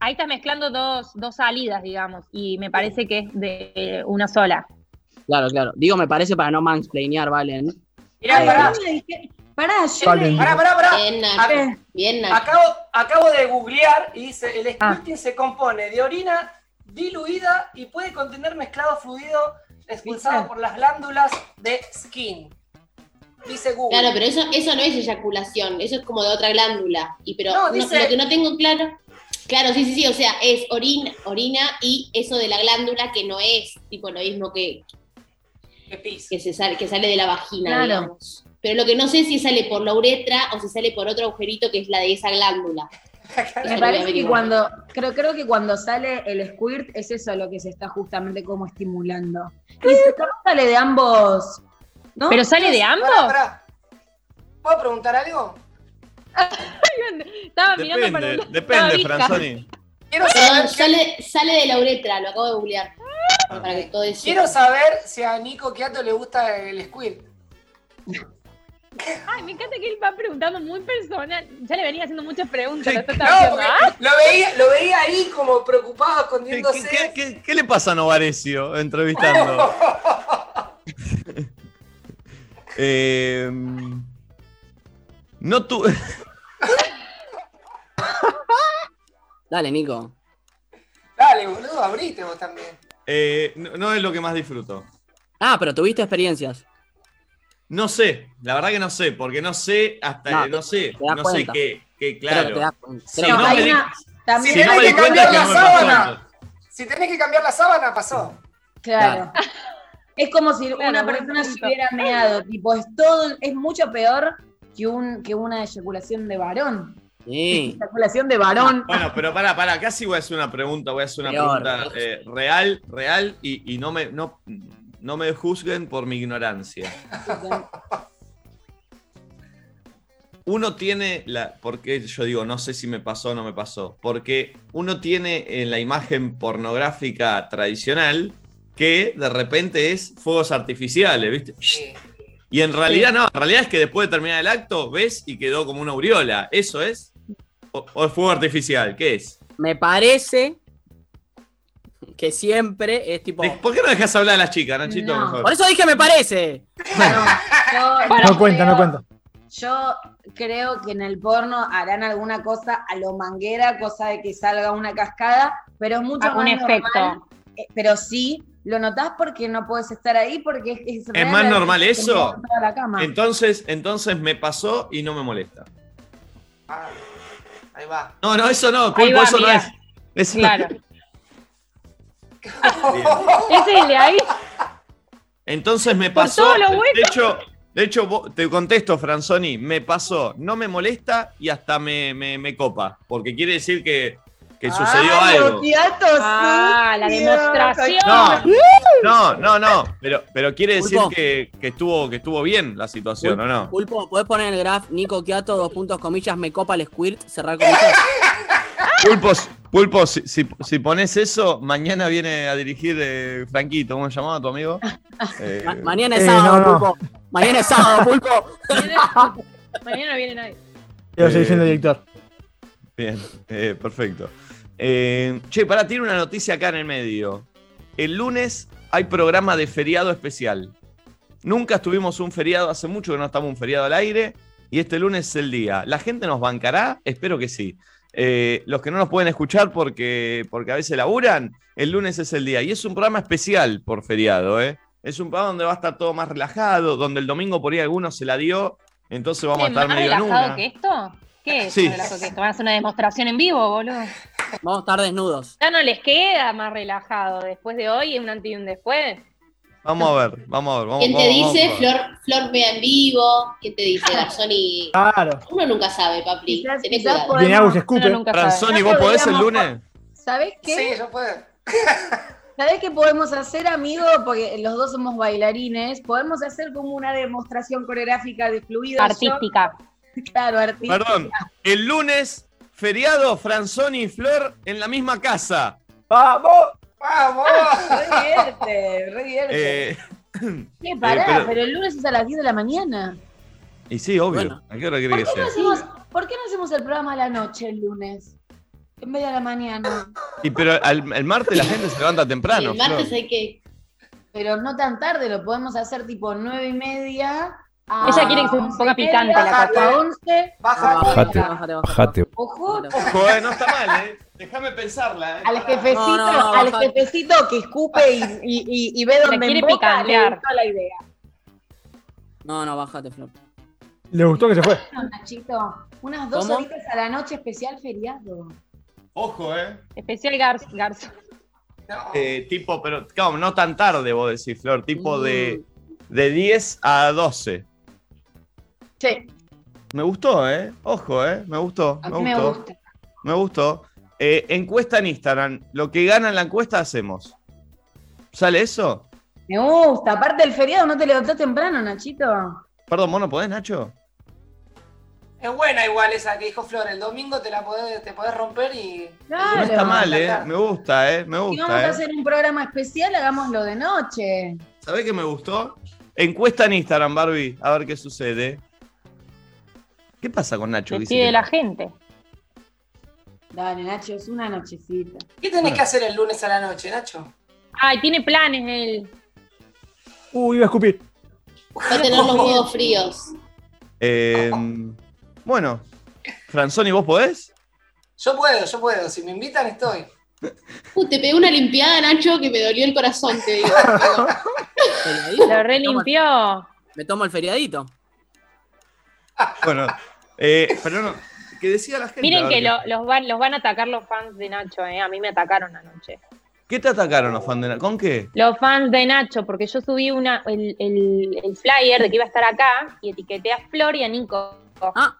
Ahí estás mezclando dos, dos salidas, digamos, y me parece que es de eh, una sola. Claro, claro. Digo, me parece para no mansplainear, Valen. Mirá, Ay, pará. no me dije- Pará, yo Pará, pará, pará. Bien, A ver, Bien. Acabo, acabo de googlear y dice, el Ah. squirting se compone de orina diluida y puede contener mezclado fluido expulsado por las glándulas de skin. Dice Google. Claro, pero eso, eso no es eyaculación, eso es como de otra glándula. Y pero No, no- lo que no tengo claro. Claro, sí, sí, sí, o sea, es orina, orina y eso de la glándula que no es tipo lo mismo que, pis. que se sale, que sale de la vagina, Claro. digamos. Pero lo que no sé si sale por la uretra o si sale por otro agujerito que es la de esa glándula. Me parece que cuando, creo, creo que cuando sale el squirt es eso lo que se está justamente como estimulando. Y si no sale de ambos, ¿no? ¿Pero sale de ambos? pará. ¿Puedo preguntar algo? [laughs] Estaba mirando para Depende, un- depende. Franzoni. Quiero Perdón, saber, sale, sale de la uretra, lo acabo de googlear. Para que todo eso. quiero saber si a Nico Quiato le gusta el squirt. Ay, me encanta que él va preguntando muy personal. Ya le venía haciendo muchas preguntas. Sí. No, porque Ah, lo veía, lo veía ahí como preocupado, ¿Qué, escondiéndose. qué- qué- qué le pasa a Novarecio entrevistando? [laughs] Eh, no tu... [laughs] Dale, Nico. Dale, boludo, abrite vos también. eh, no, no es lo que más disfruto. Ah, pero tuviste experiencias. No sé, la verdad que no sé, porque no sé hasta, No, no, sé, te das no sé qué, qué, claro. te das cuenta. Si no me di- también si no tenés me que cambiar la me pasó. sábana. Si tenés que cambiar la sábana, pasó. Claro. [laughs] Es como si Claro, una persona se hubiera meado, tipo, es todo, es mucho peor que, un, que una eyaculación de varón. Sí. [laughs] Eyaculación de varón. Bueno, pero pará, pará, casi voy a hacer una pregunta, voy a hacer una Peor. pregunta eh, real, real, y, y no, me, no, no me juzguen por mi ignorancia. Uno tiene la. Porque yo digo, no sé si me pasó o no me pasó. Porque uno tiene en la imagen pornográfica tradicional que de repente es fuegos artificiales, ¿viste? Sí. Y en realidad no, en realidad es que después de terminar el acto ves y quedó como una aureola. ¿Eso es? ¿O, o es fuego artificial? ¿Qué es? Me parece que siempre es tipo. ¿Por qué no dejas hablar a las chicas, Nachito? No. por eso dije me parece. Yo, No cuenta, no cuenta. Yo creo que en el porno harán alguna cosa a lo manguera, cosa de que salga una cascada, pero es mucho más efecto. normal. Eh, Pero sí, lo notás porque no puedes estar ahí, porque es, es, ¿Es real más la normal eso? Entonces, entonces me pasó y no me molesta. Ah, ahí va. No, no, eso no, Pulpo, va, eso no es. Eso- Claro. [laughs] Es el de ahí. Entonces me Por pasó. todo lo bueno. De hecho, de hecho, vos- te contesto, Franzoni, me pasó, no me molesta y hasta me, me, me copa. Porque quiere decir que, que sucedió Ay, algo. los gatos Ah, la demostración. No, no, no, no. Pero, pero quiere decir que, que estuvo, que estuvo bien la situación, ¿o no? Pulpo, ¿podés poner en el graph Nico Quiato, dos puntos comillas, me copa el squirt, cerrar comillas? Pulpos, Pulpo, si, si, si pones eso, mañana viene a dirigir eh, Franquito. ¿Cómo se llamaba tu amigo? Eh, Ma- mañana es Eh, sábado, no, no. pulpo. Mañana es sábado, pulpo. Mañana [laughs] no viene nadie. Yo soy Eh, siendo director. Bien, eh, perfecto. Eh, che, para, tiene una noticia acá en el medio. El lunes hay programa de feriado especial. Nunca estuvimos un feriado, hace mucho que no estamos un feriado al aire, y este lunes es el día. ¿La gente nos bancará? Espero que sí. Eh, los que no nos pueden escuchar porque, porque a veces laburan, el lunes es el día. Y es un programa especial por feriado, ¿eh? Es un programa donde va a estar todo más relajado, donde el domingo por ahí alguno se la dio, entonces vamos a ¿Qué, estar ¿Más medio en relajado una. que esto? ¿Qué es Sí. ¿Van a hacer una demostración en vivo, boludo? Vamos a estar desnudos. Ya no les queda más relajado después de hoy, un antes y un después. Vamos a ver, vamos a ver. Vamos, ¿Quién te vamos- dice? vamos. Flor, Flor vea en vivo. ¿Quién te dice? Garzoni. Claro. Uno nunca sabe, papi. Quizás- Tené quizás cuidado. podemos- Viene. Uno nunca ¿vos podés el lunes? ¿Sabés qué? Sí, yo puedo. [laughs] ¿Sabés qué podemos hacer, amigo? Porque los dos somos bailarines. Podemos hacer como una demostración coreográfica de fluidos. Artística. Yo- [laughs] claro, artística. Perdón, el lunes, feriado, Franzoni y Flor en la misma casa. ¡Vamos! ¡Vamos! Re divierte, re divierte. Eh, [clears throat] ¿Qué, pará? eh, pero- pero... el lunes es a las 10 de la mañana. y sí, obvio. Bueno. ¿A qué hora quiere ¿Por que qué, no sea? hacemos, ¿Por qué no hacemos el programa a la noche el lunes? En vez de a la mañana. Y pero al- el martes la gente se levanta Y temprano. el martes Flor. hay que. Pero no tan tarde, lo podemos hacer tipo 9 y media. Ella quiere que se 11 ponga picante la a cosa. 11. Baja. Bájate, Bájate, bájate. bájate. Ojo, Ojo, eh, no está mal, ¿eh? Déjame pensarla, ¿eh? al jefecito, No, no, no, al jefecito que escupe y, y, y- y ve dónde quiere emboca, le gustó la idea. No, no, bájate, Flor. Le gustó que se fue. Nachito, unas dos ¿Cómo? horitas a la noche especial feriado. Ojo, ¿eh? Especial. No. Eh, tipo, pero claro, no tan tarde, vos decís, Flor. Tipo Mm. de, de 10 a 12. Sí, Me gustó, ¿eh? Ojo, ¿eh? Me gustó. a me mí me gustó. gusta. Me gustó. Eh, encuesta en Instagram. Lo que gana en la encuesta hacemos. ¿Sale eso? Me gusta. Aparte del feriado, ¿no te levantás temprano, Nachito? Perdón, ¿vos no podés, Nacho? Es buena igual esa que dijo Flor. El domingo te la podés, te podés romper y. Claro. No está mal, ¿eh? Me gusta, ¿eh? Me Si vamos gusta, a ¿eh? hacer un programa especial, hagámoslo de noche. ¿Sabés qué me gustó? Encuesta en Instagram, Barbie. A ver qué sucede. ¿Qué pasa con Nacho? Pide la gente. Dale, Nacho, es una nochecita. ¿Qué tenés que hacer el lunes a la noche, Nacho? Ay, tiene planes él. Uy, iba a escupir. Va a tener los huevos fríos. Eh, bueno, Franzoni, ¿vos podés? Yo puedo, yo puedo. Si me invitan, estoy. Uh, te pegué una limpiada, Nacho, que me dolió el corazón, te digo. [laughs] Lo relimpió. Me tomo el feriadito. Bueno, eh, pero no. Que decía la gente. Miren que lo- los, van, los van a atacar los fans de Nacho, ¿eh? A mí me atacaron anoche. ¿Qué te atacaron los fans de Nacho? ¿Con qué? Los fans de Nacho, porque yo subí una, el, el- el flyer de que iba a estar acá y etiqueté a Flor y a Nico. Ah.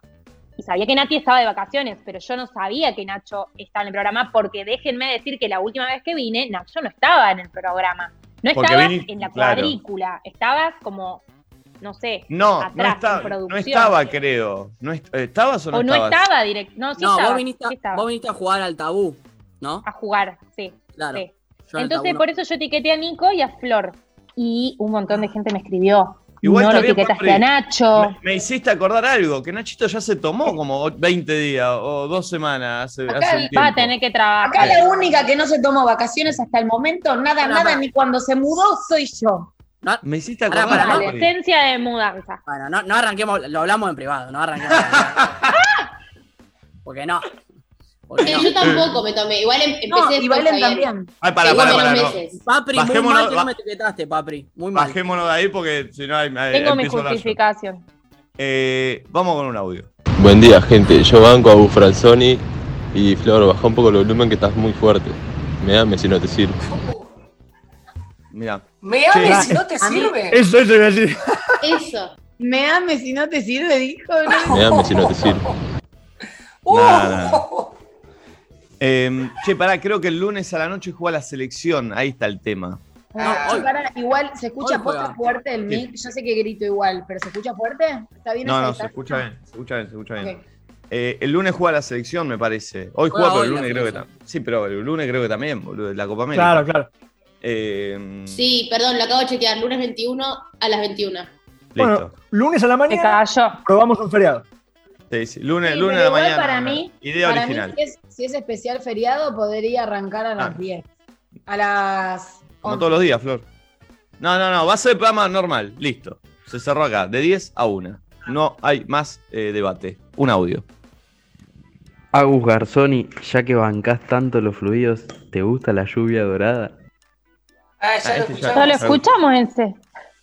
Y sabía que Nati estaba de vacaciones, pero yo no sabía que Nacho estaba en el programa porque déjenme decir que la última vez que vine, Nacho no estaba en el programa. No Porque estaba vini- en la claro. cuadrícula, estabas como, no sé, No, no, en producción. no estaba, creo. ¿No est- ¿Estabas o no o no estabas? estaba directo. No, sí No, estaba, vos viniste, sí estaba. vos viniste a jugar al tabú, ¿no? a jugar, sí. Claro. sí. Entonces, por eso yo etiqueté a Nico y a Flor. Y un montón de gente me escribió. Igual no lo etiquetaste a Nacho. Me, me hiciste acordar algo, que Nachito ya se tomó como 20 días o dos semanas hace, Acá hace un el- tiempo. Va a tener que trabajar. Acá la única que no se tomó vacaciones hasta el momento, nada, nada, ni cuando se mudó, soy yo. No, Me hiciste acordar. pará, Papri. Adolescencia de mudanza. bueno, no, no arranquemos, lo hablamos en privado, no arranquemos. [laughs] Porque no. Porque Eh, no. Yo tampoco me tomé. Igual em- empecé No, y bien. también. Ay, para, para, para. no. Papri, muy Bajémonos, mal que ba- no me etiquetaste, Papri. Muy mal. Bajémonos de ahí porque si no hay, Tengo mi justificación. Eh, vamos con un audio. Buen día, gente. Yo banco a Bufranzoni y Flor, baja un poco el volumen que estás muy fuerte. Me dame si no te sirve. Mira, ¿Me ames si no te sirve? Eso, eso iba a decir. Eso. Me ames si no te sirve, dijo. ¿no? [laughs] Me dame si no te sirve. Uh, eh, che, pará, creo que el lunes a la noche juega la selección. Ahí está el tema. Ah, hoy- pará, igual, ¿se escucha posta fuerte el Sí. mic? Yo sé que grito igual, pero ¿se escucha fuerte? ¿Está bien No, no, se escucha bien, se escucha bien, se escucha bien. Eh, el lunes juega la selección, me parece. Hoy Juega juega, pero hoy el lunes creo que también. Sí, pero el lunes creo que también, boludo, de la Copa América. Claro, claro. Eh, Sí, perdón, lo acabo de chequear. Lunes 21 a las 21. Listo. Bueno, lunes a la mañana probamos un feriado. Sí, sí. Lunes, Sí, lunes a la igual mañana. para mí- Idea Para original. mí, si es, si es especial feriado, podría arrancar a las Ah. 10. A las. Como 11. todos los días, Flor. No, no, no. Va a ser programa normal. Listo. Se cerró acá. De 10 a 1. No hay más eh, debate. Un audio. Agus Garzoni, ya que bancás tanto los fluidos, ¿te gusta la lluvia dorada? Ah, ya Ah, lo este ya- escuchamos. Lo escuchamos ese.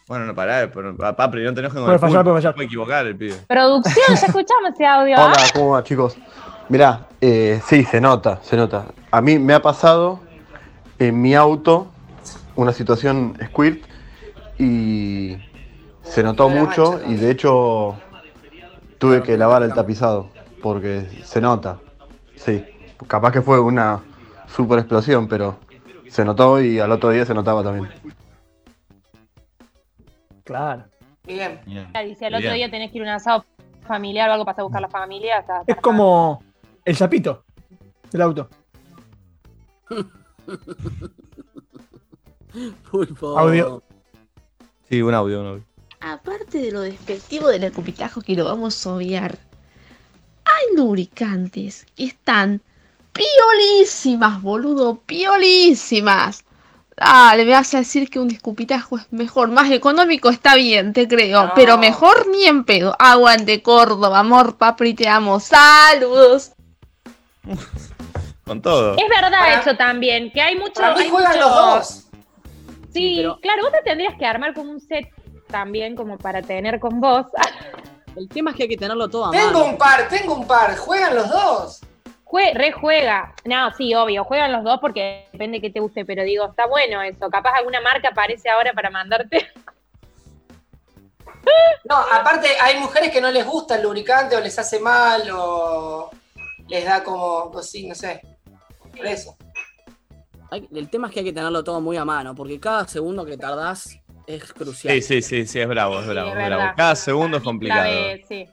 Bueno, no pará, pero, Papri, no te enojes con Puede el fallar, fútbol. puede fallar. Puede equivocar el pibe. Producción, ya escuchamos ese audio. ¿ah? Hola, ¿cómo va chicos? Mirá, eh, sí, se nota, se nota. A mí me ha pasado en mi auto una situación squirt y se notó mucho mancha, y de hecho tuve que lavar el tapizado porque se nota. Sí, capaz que fue una super explosión, pero se notó y al otro día se notaba también. Claro. Bien. Dice, el otro Bien. día tenés que ir a un asado familiar o algo para buscar la familia. Está, Es como el sapito del auto. [laughs] Pulpo. Audio. Sí, un audio, un audio. Aparte de lo despectivo del escupitajo que lo vamos a obviar, hay lubricantes que están piolísimas, boludo, piolísimas. Dale, me vas a decir que un escupitajo es mejor, más económico está bien, te creo, No. pero mejor ni en pedo. Aguante Córdoba, amor, papri, te amo. Saludos. [laughs] Con todo. Es verdad Para- eso también, que hay mucho. Para mí hay juegan mucho- los dos. Sí, pero- claro, vos te tendrías que armar como un set también, como para tener con vos. [laughs] El tema es que hay que tenerlo todo a Tengo mano. un par, tengo un par. Juegan los dos. Jue, rejuega. No, sí, obvio, juegan los dos porque depende de qué te guste, pero digo, está bueno eso. Capaz alguna marca aparece ahora para mandarte. [laughs] No, aparte hay mujeres que no les gusta el lubricante o les hace mal o les da como, pues sí, no sé. Por eso. Hay- el tema es que hay que tenerlo todo muy a mano, porque cada segundo que tardás es crucial. Sí, sí, sí, sí, es bravo, es bravo, es es bravo. Cada segundo es complicado. Sí.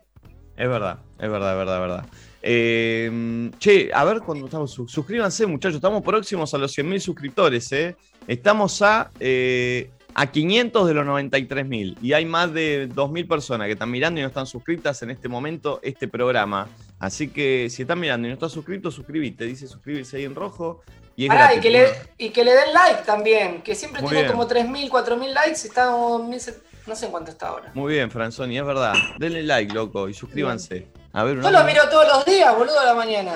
Es verdad, es verdad, es verdad, es verdad. Eh, che, a ver cuando estamos. su- Suscríbanse, muchachos. Estamos próximos a los 100.000 suscriptores, ¿eh? Estamos a, eh, a 500 de los 93.000. Y hay más de 2.000 personas que están mirando y no están suscritas en este momento este programa. Así que si están mirando y no estás suscrito, suscríbete. Dice suscribirse ahí en rojo. Y es Pará, gratis. y, que le, y que le den like también, que siempre Muy tiene bien. como 3.000, 4.000 likes y está como 1.000, no sé en cuánto está ahora. Muy bien, Franzoni, es verdad. Denle like, loco, y suscríbanse. A ver, Yo lo miro todos los días, boludo, a la mañana.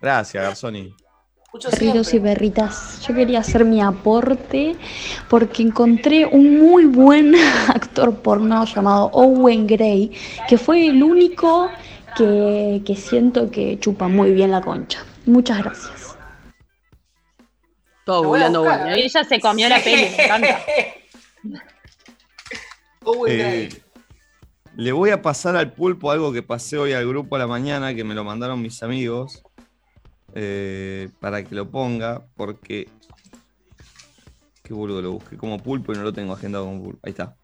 Gracias, Garzoni. Perritos y perritas, yo quería hacer mi aporte porque encontré un muy buen [laughs] actor porno llamado Owen Gray, que fue el único que, que siento que chupa muy bien la concha. Muchas gracias. Todo buscar, Google. ¿eh? Ella se comió la peli, me encanta. [laughs] Owen Eh, Gray. Le voy a pasar al pulpo algo que pasé hoy al grupo a la mañana, que me lo mandaron mis amigos, eh, para que lo ponga, porque... Qué boludo, lo busqué como pulpo y no lo tengo agendado como pulpo. Ahí está.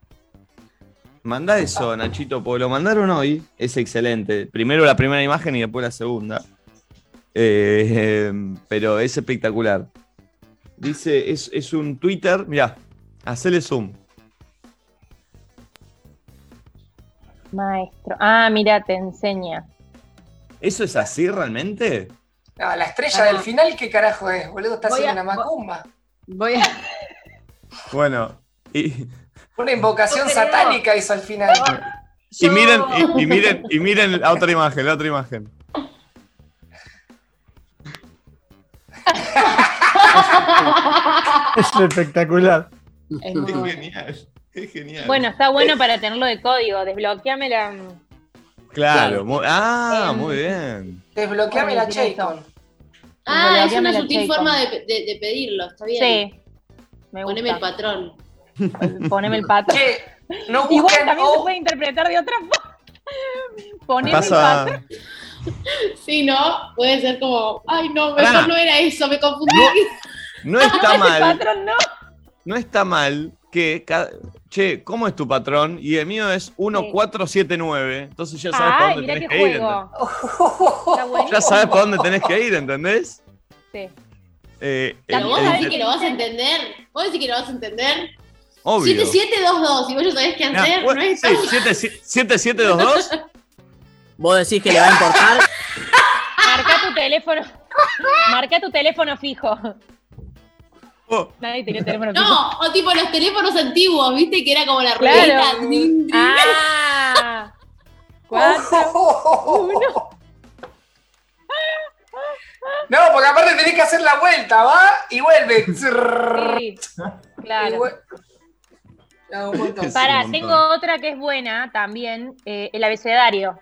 Manda eso, Nachito, porque lo mandaron hoy. Es excelente. Primero la primera imagen y después la segunda. Eh, [laughs] pero es espectacular. Dice, es, es un Twitter. Mirá, hacele zoom. Maestro. Ah, mira, te enseña. ¿Eso es así realmente? No, la estrella del final, ¿qué carajo es, boludo? Está haciendo a- una macumba. Voy a. [laughs] Bueno, y, Una invocación No satánica hizo al final. y miren, y, y [laughs] miren, y miren la otra imagen, la otra imagen. [laughs] Es espectacular. Es Es genial, es genial. Bueno, está bueno para tenerlo de código. Desbloqueame la. Claro, ah, Em, muy bien. Desbloqueame la Chaycon. Ah, es una sutil forma de, de- de pedirlo, está bien. Sí. Me Poneme el gusta. patrón. [laughs] Poneme el patrón. Che, no Igual también se O- puede interpretar de otra forma. [laughs] Poneme el patrón. Sí, ¿no? Puede ser como, ay, no, mejor no era eso, me confundí. no está [laughs] El mal, patrón no. no está mal que ca- che, ¿cómo es tu patrón? Y el mío es 1479. Entonces ya sabes para dónde tenés que ir. juego. Está ¿entendés? Ya sabes para dónde tenés que ir, ¿entendés? Sí. Eh, vos decís que lo vas a entender. Vos decís que lo vas a entender. Obvio. 7722 y vos ya sabés qué hacer. bueno, no es sí, 7- 7722. ¿Vos decís que le va a importar? [laughs] Marca tu teléfono. Marca tu teléfono fijo. Oh. Nadie tenía teléfono fijo. No, o tipo los teléfonos antiguos, viste que era como la Claro. ruedita. Ah. Cuatro, [laughs] uno. No, porque aparte tenés que hacer la vuelta, ¿va? Y vuelve. Sí, Y claro. No. Para, un tengo otra que es buena también, eh, el abecedario.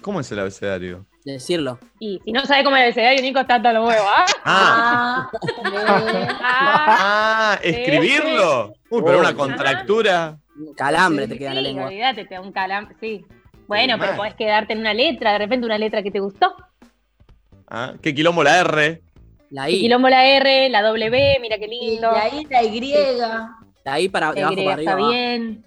¿Cómo es el abecedario? Decirlo. Y si no sabes cómo es el abecedario, Nico está hasta los huevos. ¿ah? Ah, Ah, ah, escribirlo. Uy, pero una contractura. Calambre te queda en la lengua. olvídate, te da un calambre. Sí. Bueno, pero podés quedarte en una letra, de repente una letra que te gustó. Ah, ¿Qué quilombo la R? La Y I. quilombo la R, la W, mira qué lindo. la I, la Y. La I para, de La abajo Y para arriba. está bien.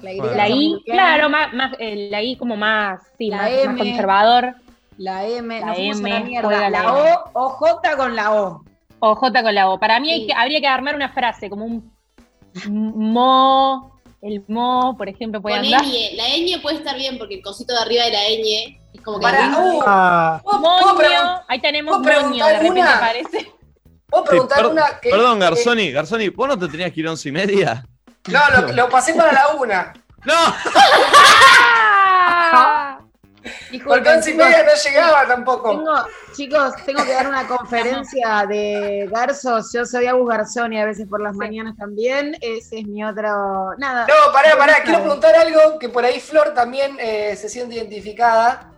La Y, I, claro, más, más, eh, la I como más, sí, La más, conservador. La M, La la M, mierda. la La O, OJ con la O. O J con la O. Para mí hay que, habría que armar una frase, como un mo, el mo, por ejemplo, puede Con andar. ñ. La ñ puede estar bien porque el cosito de arriba de la ñ es como que. Para, uh, Ah, ¿puedo- puedo pregun- Moño, ahí tenemos ¿puedo moño, de preguntar repente una? aparece. ¿Puedo Sí, preguntar per- una que. perdón, que- Garzoni, Garzoni, ¿vos no te tenías que ir a once y media? No, lo, lo pasé para la una. [laughs] ¡No! [laughs] ¡Ah! Porque once y media no llegaba tampoco. Tengo, chicos, tengo que dar una [laughs] conferencia de garzos. Yo soy Agus Garzoni a veces por las mañanas también. Ese es mi otro. Nada. No, pará, pará, quiero preguntar algo que por ahí Flor también eh, se siente identificada.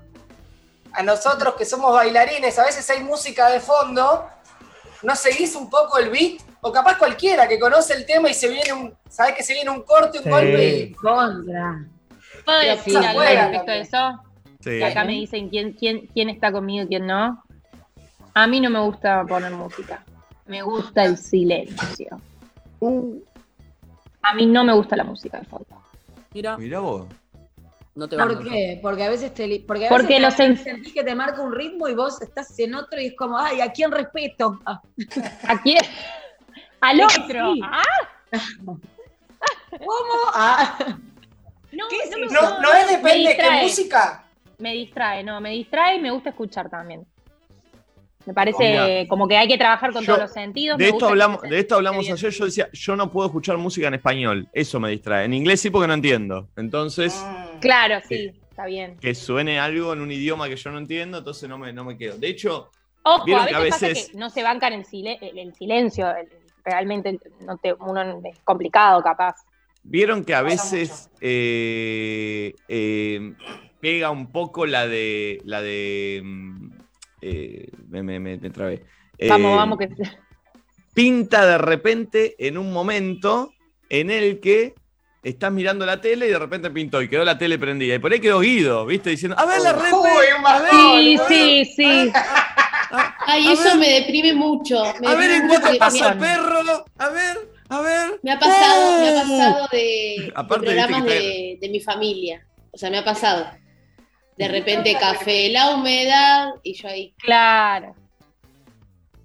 A nosotros que somos bailarines, a veces hay música de fondo, ¿no seguís un poco el beat? O capaz cualquiera que conoce el tema y se viene un, sabés que se viene un corte, un Sí. golpe y... Contra. ¿Puedo decir algo respecto a eso? Sí. Que acá me dicen quién, quién, quién está conmigo y quién no. A mí no me gusta poner música. Me gusta el silencio. A mí no me gusta la música de fondo. Mira, Mirá vos. no te ¿Por qué? Porque a veces te porque a Porque veces los también en- sentís que te marca un ritmo y vos estás en otro y es como, ay, ¿a quién respeto? Ah, [laughs] ¿A quién? Al otro. sí. Ah, ¿Cómo? Ah, no, ¿Qué es no, me? No, gusta. no es Me depende de qué música. Me distrae, no, me distrae y me gusta escuchar también. Me parece como que hay que trabajar con Yo- todos los sentidos. De me esto hablamos, se- de esto hablamos ayer. Yo decía, yo no puedo escuchar música en español. Eso me distrae. En inglés sí porque no entiendo. Entonces, Mm. Claro, sí, está bien. que suene algo en un idioma que yo no entiendo, entonces no me, no me quedo. De hecho, Ojo, Vieron a que veces, a pasa veces- que no se bancan el, sile- el- el silencio. el- realmente no te, uno es complicado, capaz. vieron que a veces eh, eh, pega un poco la de. la de. mm, eh, me, me, me- trabé. Vamos, Eh, vamos, que pinta de repente en un momento en el que estás mirando la tele y de repente pintó y quedó la tele prendida. Y por ahí quedó Guido, ¿viste? Diciendo, a ver la red. Ver, bajón, Sí, boludo. sí, sí. Ay, A eso ver. me deprime mucho. Me a ver en cuánto pasa perro. A ver, a ver. Me ha pasado, me ha ¡Eh! pasado de, programas de mi familia. O sea, me ha pasado. De repente café, la humedad, y yo ahí. Claro.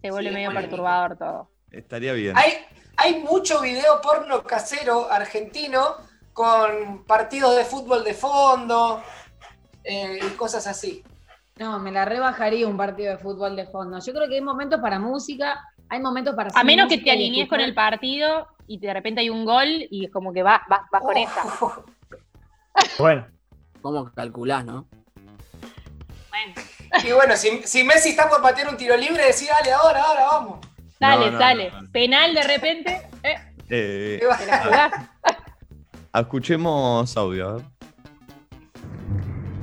Se vuelve Sí, medio perturbador todo. Estaría bien. Hay, hay mucho video porno casero argentino con partidos de fútbol de fondo eh, y cosas así. no, me la rebajaría un partido de fútbol de fondo. Yo creo que hay momentos para música, hay momentos para A menos que te alinees con el partido y de repente hay un gol y es como que vas, vas, vas con esa. Oh, [laughs] bueno. ¿Cómo calculás, no? Y bueno, si, si Messi está por patear un tiro libre, decís, dale, ahora, ahora, vamos. Dale, No, no, dale. no, no. Penal de repente, eh, Eh, [laughs] Te te la jugás. escuchemos audio. a ver.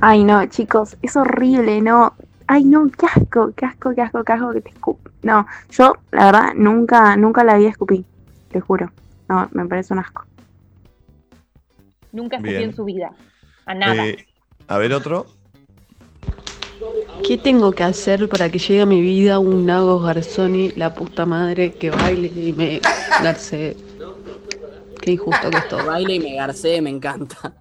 Ay, no, chicos, es horrible, no. Ay, no, qué asco, qué asco, qué asco, qué asco que te escup. No, yo, la verdad, nunca, nunca la vi escupir, te juro. No, me parece un asco. Nunca escupió Bien. en su vida. A nada. Eh, a ver otro. ¿Qué tengo que hacer para que llegue a mi vida un Nago Garzoni, la puta madre, que baile y me garce? Qué injusto que es todo. Baile y me garcé, me encanta.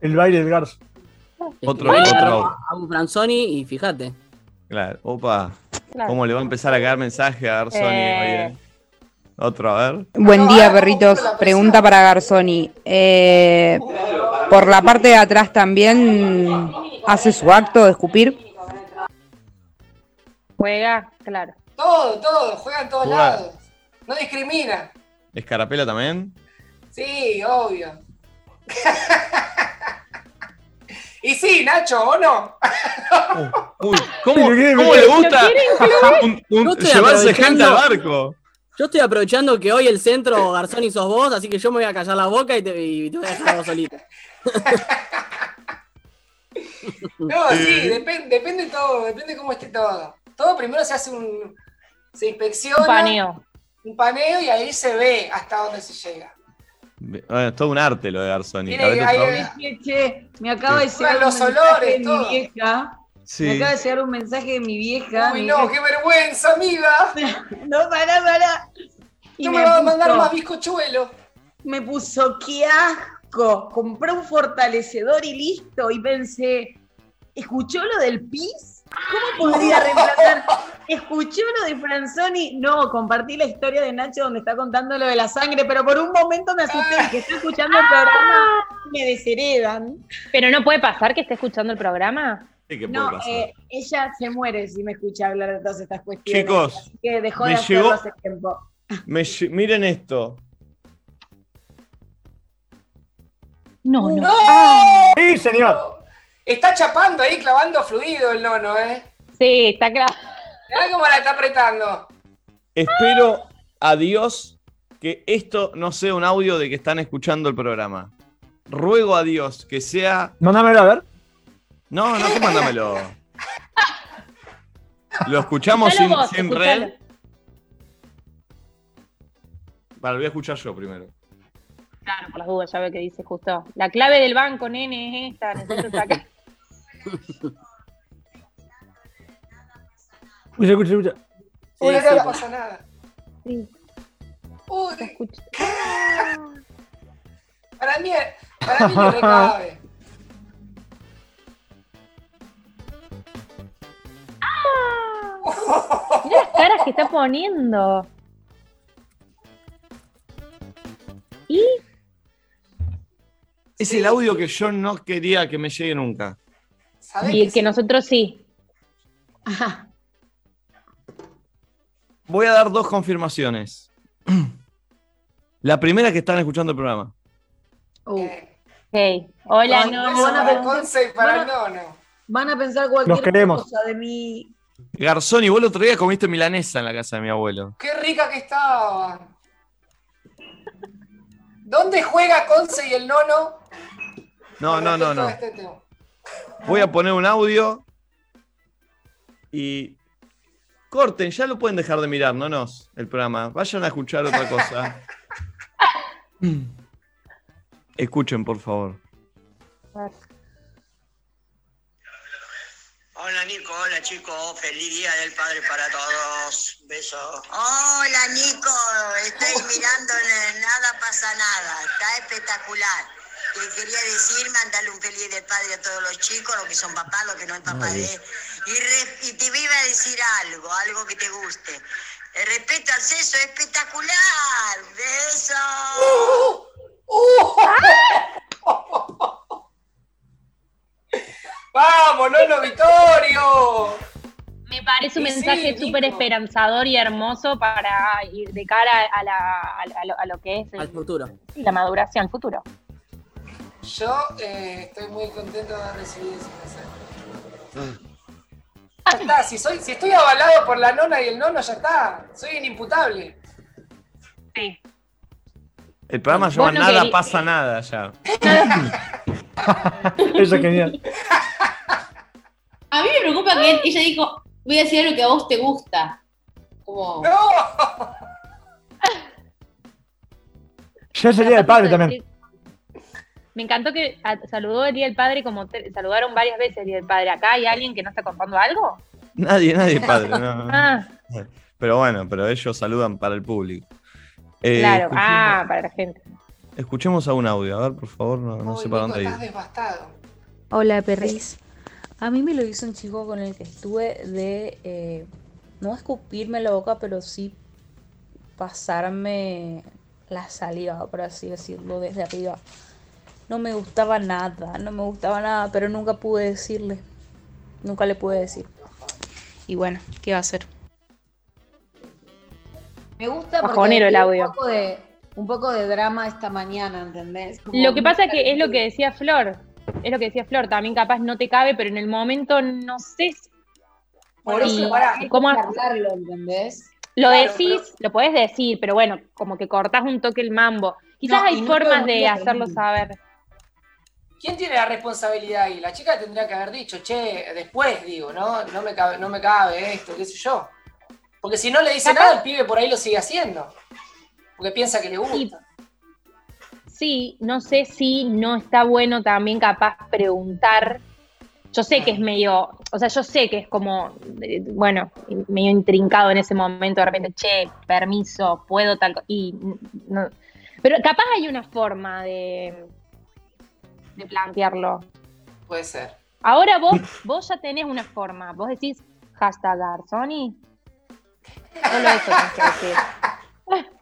El baile del garzo. Otro, Baile otro. a un Franzoni y fíjate. Claro, opa. Claro. ¿Cómo le va a empezar a caer mensaje a Garzoni? Eh. Oye. Otro, a ver. Buen día, perritos. Pregunta para Garzoni. Eh, por la parte de atrás también hace su acto de escupir. Juega, claro. Todo, todo, juega en todos Juega. lados. No discrimina. ¿Escarapela también? Sí, obvio. [laughs] y sí, Nacho, ¿o no? Uy, ¿cómo, [laughs] cómo le gusta un- un- llevarse gente al barco? Yo estoy aprovechando que hoy el centro Garzoni sos vos, así que yo me voy a callar la boca y te, y te voy a dejar vos solito. [laughs] No, sí, Eh. depende, depende todo, depende cómo esté todo. Todo primero se hace un. se inspecciona. Un paneo. Un paneo y ahí se ve hasta dónde se llega. Bueno, es todo un arte lo de hay- Che, me acaba de llegar un Los olores, todo. vieja. Sí. Me acaba de llegar un mensaje de mi vieja. Uy, mi no, vieja- qué vergüenza, amiga. [laughs] No, pará, pará. Y No me va a mandar más bizcochuelo. Me puso, qué asco. Compré un fortalecedor y listo. Y pensé, ¿escuchó lo del PIS? ¿Cómo podría reemplazar? ¿Escuchó lo de Franzoni? No, compartí la historia de Nacho donde está contando lo de la sangre, pero por un momento me asusté que estoy escuchando el programa y me desheredan. Pero no puede pasar que esté escuchando el programa. Sí, que puede No, pasar. eh, ella se muere si me escucha hablar de todas estas cuestiones. Chicos, así que dejó me de hacerlo hace tiempo. [laughs] Me miren esto. No, no. Sí, señor. Está chapando ahí, clavando fluido el nono, ¿eh? Sí, está claro. Mirá cómo la está apretando. Espero a Dios que esto no sea un audio de que están escuchando el programa. Ruego a Dios que sea. Mándamelo a ver. No, no, tú mándamelo. Lo escuchamos sin, vos, sin red. Vale, lo voy a escuchar yo primero. Claro, por las dudas, ya veo que dice justo. La clave del banco, nene, es esta. Necesito sacar. [laughs] Escucha, escucha, escucha. Uy, Sí, acá sí. no pasa nada. Sí. Uy. [laughs] Para mí, para mí le recabe. Que está poniendo. ¿Y? Es el audio que yo no quería que me llegue nunca. Y que nosotros sí. Voy a dar dos confirmaciones. [clears throat] La primera que están escuchando el programa. Hey. Hola, no, el para el Van a- nono. Van a pensar cualquier cosa de mí. Garzoni, vos el otro día comiste milanesa en la casa de mi abuelo. Qué rica que estaba. ¿Dónde juega Conce y el nono? No, no, no, no. este? Voy a poner un audio y corten, ya lo pueden dejar de mirar, no nos, el programa. Vayan a escuchar otra cosa. [laughs] Escuchen, por favor. Hola Nico, hola chicos, feliz día del padre para todos. Besos. Hola Nico, estoy mirando en Nada pasa nada, está espectacular. Te quería decir, mandarle un feliz del padre a todos los chicos, los que son papás, los que no son papás de... Y, re- y te iba a decir algo, algo que te guste. El respeto al sexo es espectacular. Besos. [laughs] ¡Vamos, nono Vittorio! Me parece un sí, mensaje súper esperanzador y hermoso para ir de cara a, la, a, lo, a lo que es el- Al futuro. la maduración, el futuro. Yo eh, estoy muy contento de haber recibido ese mensaje. Ya está, si, soy, si estoy avalado por la nona y el nono, ya está. Soy inimputable. Sí. El programa se llama no Nada querí- pasa nada ya. [laughs] Eso es genial. A mí me preocupa que ella dijo, voy a decir algo que a vos te gusta. Como... [laughs] Ya sería el padre también. Me encantó que saludó el Día del Padre como te- saludaron varias veces el Día del Padre. ¿Acá hay alguien que no está contando algo? Nadie, nadie, padre. no. [laughs] Ah, Pero bueno, pero ellos saludan para el público. Eh, claro, ah, para la gente. Escuchemos a un audio, a ver, por favor, no, no sé para dónde ir. Estás devastado. Hola, perris. A mí me lo hizo un chico con el que estuve de eh, no escupirme la boca, pero sí pasarme la saliva, por así decirlo, desde arriba. No me gustaba nada, no me gustaba nada, pero nunca pude decirle. Nunca le pude decir. Y bueno, ¿qué va a hacer? Me gusta porque el audio. Un poco, de, un poco de drama esta mañana, ¿entendés? Como Lo que pasa es que es lo que decía Flor. Es lo que decía Flor, también capaz no te cabe, pero en el momento no sé. si- Por eso, y cómo charlarlo, ¿entendés? lo Claro, decís, lo podés decir, pero bueno, como que cortás un toque el mambo. Quizás No, hay formas de hacerlo saber. ¿Quién tiene la responsabilidad ahí? La chica tendría que haber dicho, che, después digo, ¿no? No me cabe, no me cabe esto, qué sé yo. Porque si no le dice nada, el pibe por ahí lo sigue haciendo. Porque piensa que le gusta. Sí, no sé si no está bueno también capaz preguntar. Yo sé que es medio, o sea, yo sé que es como, eh, bueno, medio intrincado en ese momento, de repente, che, permiso, puedo tal, co- y no. Pero capaz hay una forma de, de plantearlo. Puede ser. Ahora vos, vos ya tenés una forma, vos decís hashtag Garzoni. [laughs] Solo eso tenés que decir.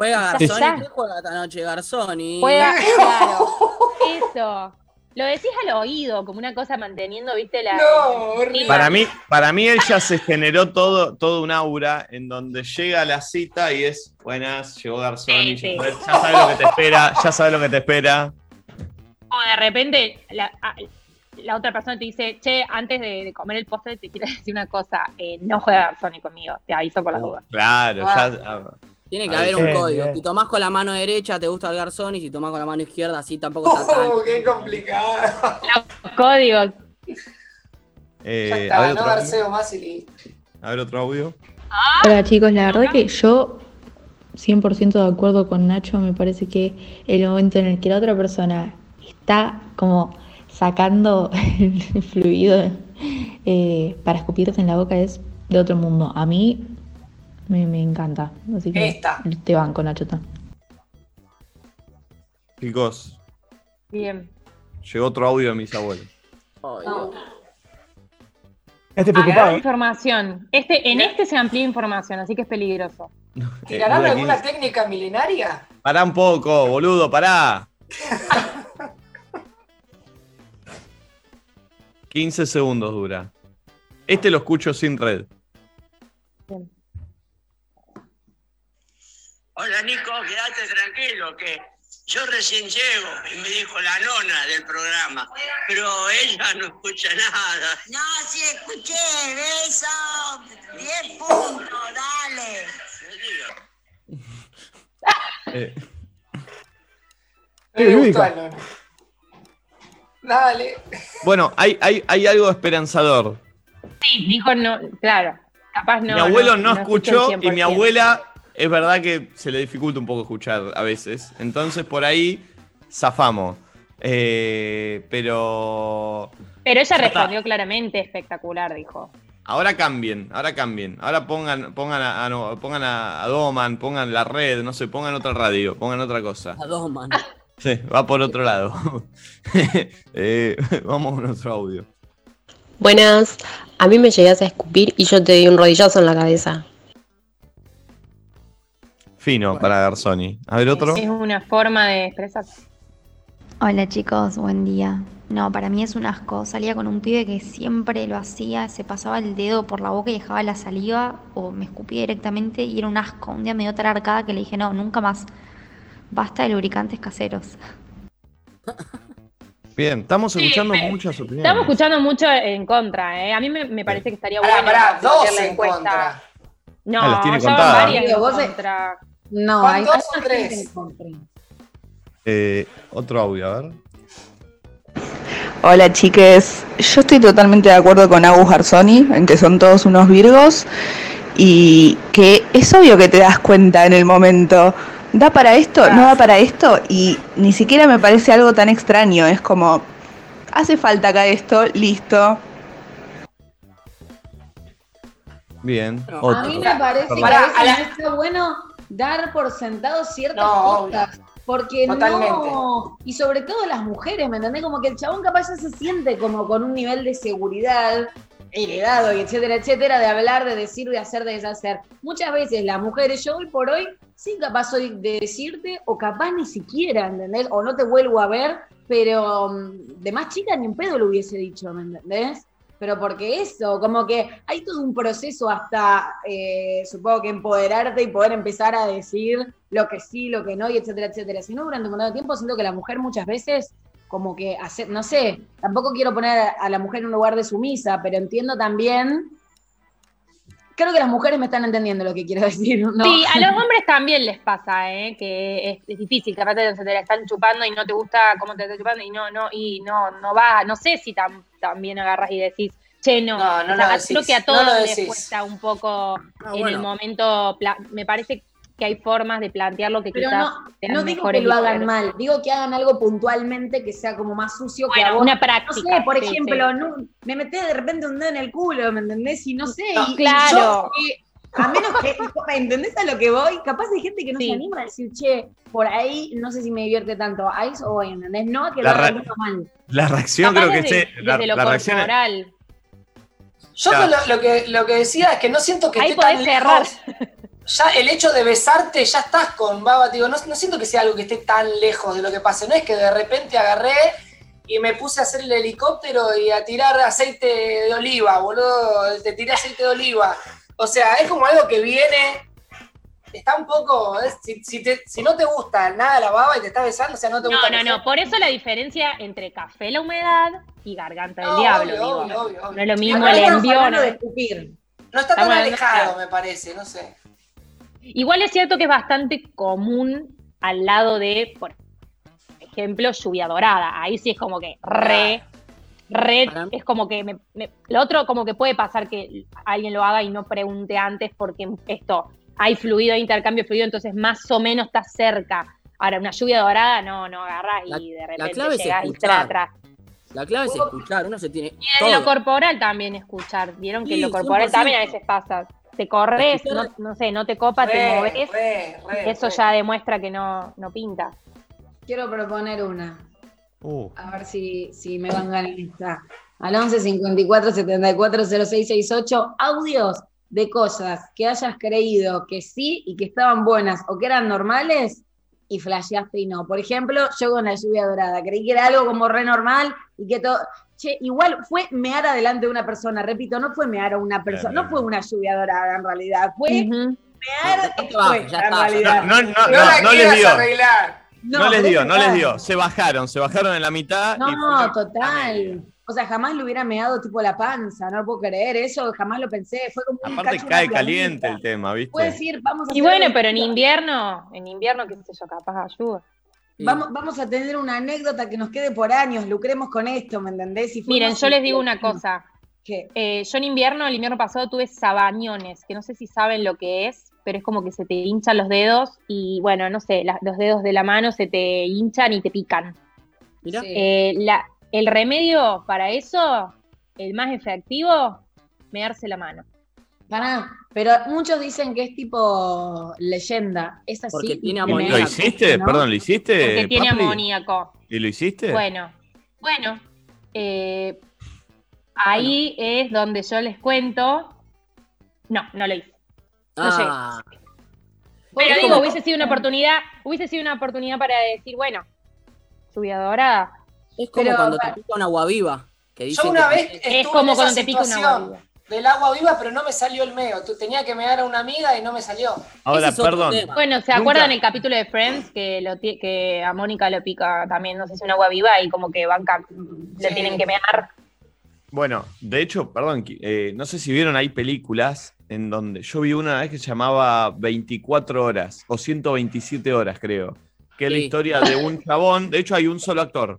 Juega. Garzoni. ¿Qué juega esta noche? Garzoni. Juega, [laughs] claro. Eso. Lo decís al oído, como una cosa manteniendo, viste, la. Sí, Para mí, para mí él ya se generó todo, todo un aura en donde llega a la cita y es buenas, llegó Garzón y Sí, ya, sí. sabes- ya sabes lo que te espera, ya sabes lo que te espera. O de repente la, otra persona te dice, che, antes de, de comer el postre te quiero decir una cosa, eh, no juega Sony conmigo, te aviso por la duda. Claro, Ah. ya. Tiene que Ahí haber un código. Bien. Si tomás con la mano derecha te gusta el garzón y si tomás con la mano izquierda así tampoco está tan. Oh, qué complicado. Códigos. eh, Ya a, está, ver no otro, garseo más y listo. a ver otro audio. Hola chicos, la verdad que yo 100% de acuerdo con Nacho, me parece que el momento en el que la otra persona está como sacando [laughs] el fluido eh, para escupirte en la boca es de otro mundo. A mí me, me encanta, así que Esta. te banco Nacho. ta. Chicos, Bien. llegó otro audio de mis abuelos. Este Agarrar información. Este, en este se amplía información, así que es peligroso. ¿Tirarán dura alguna 15. técnica milenaria? Pará un poco, boludo, pará. [laughs] 15 segundos dura. Este lo escucho sin red. Hola Nico, quédate tranquilo que yo recién llego y me dijo la nona del programa, pero ella no escucha nada. No, sí, escuché, beso. 10 puntos, dale. Eh, No le gustó. Dale. bueno, hay, hay, hay algo esperanzador. Sí, dijo no, claro. Capaz no. mi abuelo no, escuchó y mi 100%. abuela es verdad que se le dificulta un poco escuchar a veces. Entonces por ahí zafamos. Eh, pero Pero ella está. respondió claramente, espectacular, dijo. ahora cambien, ahora cambien. Ahora pongan, pongan, a, a- no, pongan a, a Doman, pongan la red, no sé, pongan otra radio, pongan otra cosa. A dos man. [laughs] Sí, va por otro lado. [laughs] Eh, vamos con otro audio. Buenas, a mí me llegas a escupir y yo te di un rodillazo en la cabeza. Fino para Garzoni. A ver otro. Es una forma de expresarse. Hola chicos, buen día. No, para mí es un asco. Salía con un pibe que siempre lo hacía, se pasaba el dedo por la boca y dejaba la saliva o me escupía directamente y era un asco. Un día me dio tal arcada que le dije, no, nunca más. Basta de lubricantes caseros. Bien, estamos escuchando pero- muchas opiniones. Estamos escuchando mucho en contra, ¿eh? A mí me, me parece que estaría bueno. pará, hacer dos la en encuesta. contra. No, Ah, las tiene contadas. varias en contra. No, ¿Van hay dos o más tres? Eh, otro audio, a ver. Hola chiques, yo estoy totalmente de acuerdo con Agus Garzoni en que son todos unos virgos y que es obvio que te das cuenta en el momento, ¿da para esto? ¿No da para esto? Y ni siquiera me parece algo tan extraño, es como, hace falta acá esto, listo. Bien, A mí me parece que a veces está bueno dar por sentado ciertas No, cosas. Porque Totalmente. no. Y sobre todo las mujeres, ¿me entendés? Como que el chabón capaz ya se siente como con un nivel de seguridad heredado y etcétera, etcétera, de hablar, de decir, de hacer, de deshacer. Muchas veces las mujeres, yo hoy por hoy, sí capaz soy de decirte, o capaz ni siquiera, ¿entendés? O no te vuelvo a ver, pero mm, de más chica ni en pedo lo hubiese dicho, ¿me entendés? Pero porque eso, como que hay todo un proceso hasta, eh, supongo que empoderarte y poder empezar a decir lo que sí, lo que no, y etcétera, etcétera. Si no, durante un montón de tiempo siento que la mujer muchas veces, como que, hace, no sé, tampoco quiero poner a la mujer en un lugar de sumisa, pero entiendo también, creo que las mujeres me están entendiendo lo que quiero decir, ¿no? Sí, a los hombres también les pasa, ¿eh? que es, es difícil, capaz te, se te la están chupando y no te gusta cómo te están chupando y no, no, y no, no va, no sé si tam- también agarras y decís, che, no, No, no O sea, lo decís, creo que a todos les cuesta un poco Ah, en bueno. el momento, me parece que hay formas de plantearlo que Pero quizás no, sean no digo que lo hagan mal, digo que hagan algo puntualmente que sea como más sucio que Bueno, a vos. una No práctica, sé, por sí, ejemplo, sí. no- me metés de repente un dedo en el culo, ¿me entendés? Y no sé, No, y, y claro. yo, eh, a menos que, ¿entendés a lo que voy? Capaz hay gente que no Sí. se anima a decir, che, por ahí no sé si me divierte tanto, eso voy, ¿entendés? No a que La lo hagan mal. La reacción Capaz creo que es. La, desde lo la reacción es-. Yo lo, lo que, lo que decía es que no siento que Ahí esté tan podés cerrar. lejos. [laughs] Ya el hecho de besarte, ya estás con baba, digo, no, no siento que sea algo que esté tan lejos de lo que pase. No es que de repente agarré y me puse a hacer el helicóptero y a tirar aceite de oliva, boludo. Te tiré aceite de oliva. O sea, es como algo que viene. Está un poco. si, si te- si no te gusta nada la baba y te estás besando, o sea, no te No, gusta. no, no. sea- Por eso la diferencia entre café la humedad y garganta del No, diablo. obvio, digo. obvio, obvio, obvio. No es lo mismo el envión. No está tan alejado, me parece, no sé. Igual es cierto que es bastante común al lado de, por ejemplo, lluvia dorada. Ahí sí es como que re, re, es como que me- me- lo otro como que puede pasar que alguien lo haga y no pregunte antes porque esto hay fluido, hay intercambio fluido, entonces más o menos está cerca. Ahora, una lluvia dorada, no, no agarrás La- y de la repente clave es y escuchar. tra, tra. La clave es escuchar, uno se tiene. Y en lo corporal también escuchar. Vieron que Sí, en lo corporal 100%. también a veces pasa. Te corres, no, no sé, no te copa, te Re, moves. re, re, Eso re. ya demuestra que no, no pinta. Quiero proponer una. Uh, A ver si, si me van ganando esta. Al 11 54 74 06 68, audios de cosas que hayas creído que sí y que estaban buenas o que eran normales y flasheaste y no. Por ejemplo, yo con la lluvia dorada, creí que era algo como re normal y que todo. Che, igual fue mear adelante de una persona, repito, no fue mear a una persona, no fue una lluvia dorada en realidad, fue mear No en realidad. no, no, no, No la no les dio. arreglar. No, les dio, no les dio. Se bajaron, se bajaron en la mitad. y No, total. O sea, jamás lo hubiera meado tipo la panza, no lo puedo creer, eso jamás lo pensé. Fue como un Aparte cae caliente el tema, ¿viste? Puedes decir, vamos a Y bueno, pero en invierno, en invierno, qué sé yo, capaz ayuda. Vamos, vamos a tener una anécdota que nos quede por años, lucremos con esto, ¿me entendés? Y Miren, yo les digo una cosa. ¿Qué? Eh, yo en invierno, el invierno pasado, tuve sabañones, que no sé si saben lo que es, pero es como que se te hinchan los dedos y, bueno, no sé, la- los dedos de la mano se te hinchan y te pican. Mirá. Eh, la- el remedio para eso, el más efectivo, mearse la mano. Pará, pero muchos dicen que es tipo leyenda. Es así. Porque tiene y amoníaco, ¿Lo hiciste? ¿no? Perdón, ¿lo hiciste? Porque tiene Papri? amoníaco. ¿Y lo hiciste? Bueno, bueno. eh, ahí es donde yo les cuento. No, no lo hice. No Ah, Pero digo, como- hubiese sido una oportunidad, hubiese sido una oportunidad para decir, bueno, lluvia dorada. es como Pero, cuando te pica un agua viva. Que dicen Yo una que- vez Es como cuando te pica una agua del agua viva, pero no me salió el meo. Tú- Tenía que mear a una amiga y no me salió. Ahora, es perdón. tema. Bueno, ¿se Nunca- acuerdan el capítulo de Friends que, lo que a Mónica lo pica también, no sé si un agua viva y como que van ca- le Sí. tienen que mear? Bueno, de hecho, perdón, eh, no sé si vieron, hay películas en donde yo vi una vez que se llamaba 24 horas o 127 horas, creo, que es la historia de un [laughs] chabón, de hecho hay un solo actor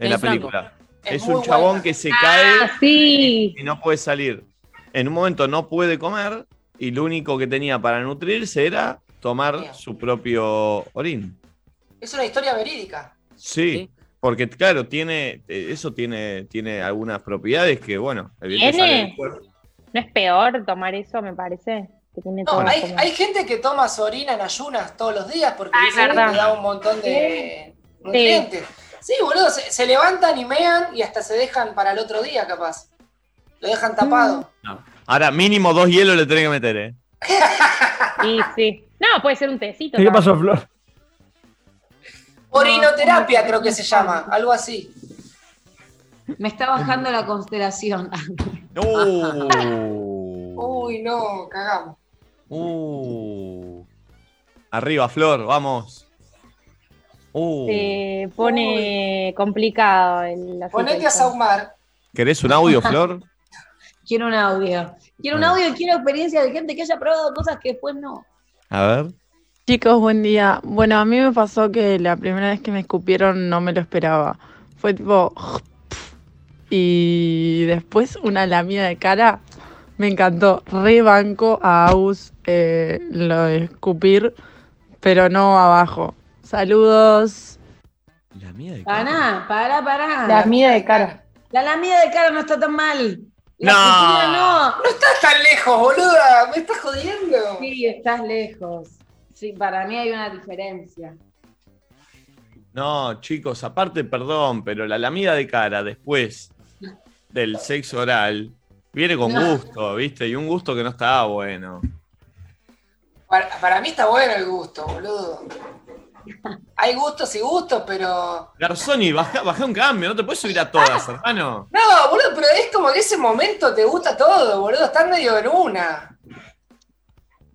en la Franco. película. Es un chabón buena. que se cae Ah, sí. y no puede salir. En un momento no puede comer y lo único que tenía para nutrirse era tomar su propio orín. Es una historia verídica. Sí, Sí. porque claro, tiene eh, eso tiene, tiene algunas propiedades que, bueno, evidentemente ¿Tiene? ¿No es peor tomar eso, me parece? que tiene No, hay, como- hay gente que toma su orina en ayunas todos los días porque Ah, dicen es que da un montón de nutrientes. Sí, boludo, se, se levantan y mean y hasta se dejan para el otro día, capaz. Lo dejan tapado. Ahora, mínimo dos hielos le tenés que meter, ¿eh? [laughs] Sí, sí. No, puede ser un tecito. ¿Qué pasó, Flor? Orinoterapia creo que se llama, algo así. Me está bajando la constelación. [laughs] Uy, no, cagamos. Uh. Arriba, Flor, vamos. Uh. Se pone complicado el Ponete a saumar. ¿Querés un audio, [laughs] Flor? Quiero un audio. Quiero un audio y quiero experiencia de gente que haya probado cosas que después no. A ver. Chicos, buen día. Bueno, a mí me pasó que la primera vez que me escupieron no me lo esperaba. Fue tipo... [laughs] Y después una lamida de cara. Me encantó. Re banco a Aus eh, lo de escupir, pero no abajo. Saludos. La mía de Pará, pará, pará. La lamida de cara. La lamida de cara no está tan mal. La No. no. No estás tan lejos, boluda. Me estás jodiendo. Sí, estás lejos. Sí, para mí hay una diferencia. No, chicos, aparte, perdón, pero la lamida de cara después del sexo oral viene con No. gusto, ¿viste? Y un gusto que no estaba bueno. Para, para mí está bueno el gusto, boludo. Hay gustos y gustos, pero. Garzoni, baja, baja un cambio, no te puedes subir a todas, hermano. No, boludo, pero es como que ese momento te gusta todo, boludo. Estás medio en una.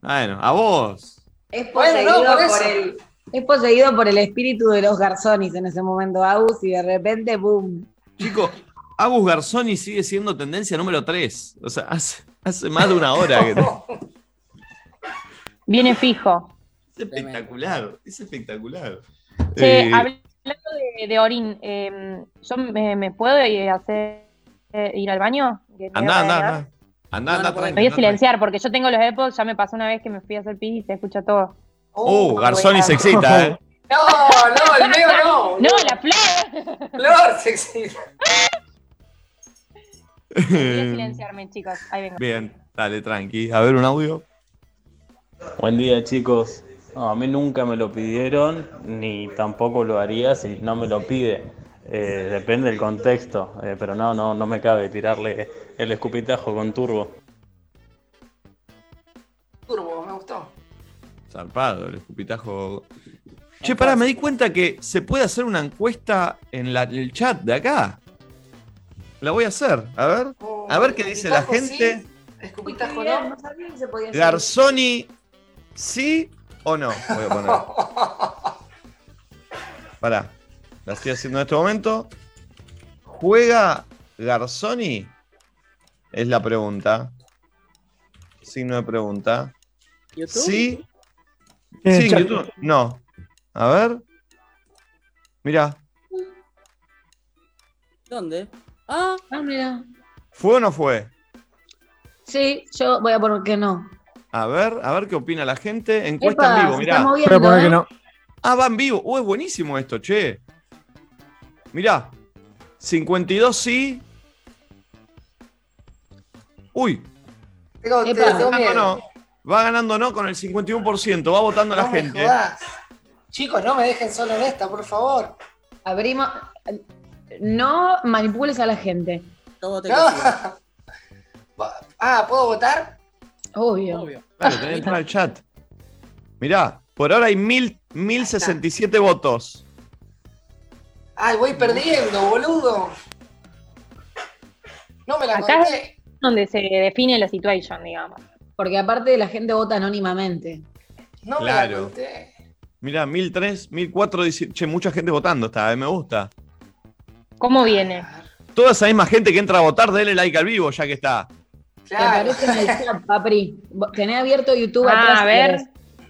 Bueno, a vos. Es Bueno, poseído, no, por el, es poseído por el espíritu de los garzonis en ese momento, Agus, y de repente, boom. Chicos, Agus Garzoni sigue siendo tendencia número 3. O sea, hace, hace más de una hora que. [laughs] Viene fijo. Es espectacular, es espectacular. Eh, hablando de, de orín, eh, ¿yo me, me puedo hacer eh, ir al baño? Me Andá, voy a andá, andá. Andá, andá, Me tranqui, voy a silenciar porque yo tengo los AirPods, ya me pasó una vez que me fui a hacer pis y se escucha todo. Uh, Garzoni se excita, ¿eh? [laughs] No, no, el mío [laughs] no. No, la flor. Flor se excita. Voy a [laughs] silenciarme, chicos. Ahí vengo. Bien, dale, tranqui. A ver, un audio. Buen día chicos. No, a mí nunca me lo pidieron, ni tampoco lo haría si no me lo pide. Eh, depende del contexto, eh, pero no, no, no me cabe tirarle el escupitajo con turbo. Turbo, me gustó. Zarpado, el escupitajo. Che, pará, me di cuenta que se puede hacer una encuesta en la- el chat de acá. La voy a hacer, a ver. A ver qué dice la Escupitajo gente. Escupitajo, Bien, ¿no? no sabía que se podía hacer. Garzoni, ¿sí o no? Voy a poner. Pará, la estoy haciendo en este momento. ¿Juega Garzoni? Es la pregunta. Signo de pregunta. ¿YouTube? ¿Sí? El Sí. YouTube. No. A ver. Mira, ¿Dónde? Ah, Ah, mira. ¿fue o no fue? Sí, yo voy a poner que no. A ver, a ver qué opina la gente. Encuesta Epa, en vivo, mirá. a poner que ¿eh? no. Ah, va en vivo. Uh, es buenísimo esto, che. Mirá. 52 sí. Uy. Tengo, te- Va ganando no. Va ganando no con el 51%. Va votando la No gente. jodas. Chicos, no me dejen solo en esta, por favor. Abrimos. No manipules a la gente. todo te No. [laughs] Ah, ¿puedo votar? Obvio. Claro, tenés que entrar al chat. Mirá, por ahora hay mil, 1067 votos. Ay, voy perdiendo, boludo. No me la Acá conté. es donde se define la situation, digamos. Porque aparte la gente vota anónimamente. No me la Claro. conté. Mirá, 1003, 1004, dice- che, mucha gente votando esta, eh, me gusta. ¿Cómo viene? Toda esa misma gente que entra a votar, denle like al vivo ya que está. Te aparece en el chat, Papri. Tenés abierto YouTube Ah, atrás. a ver.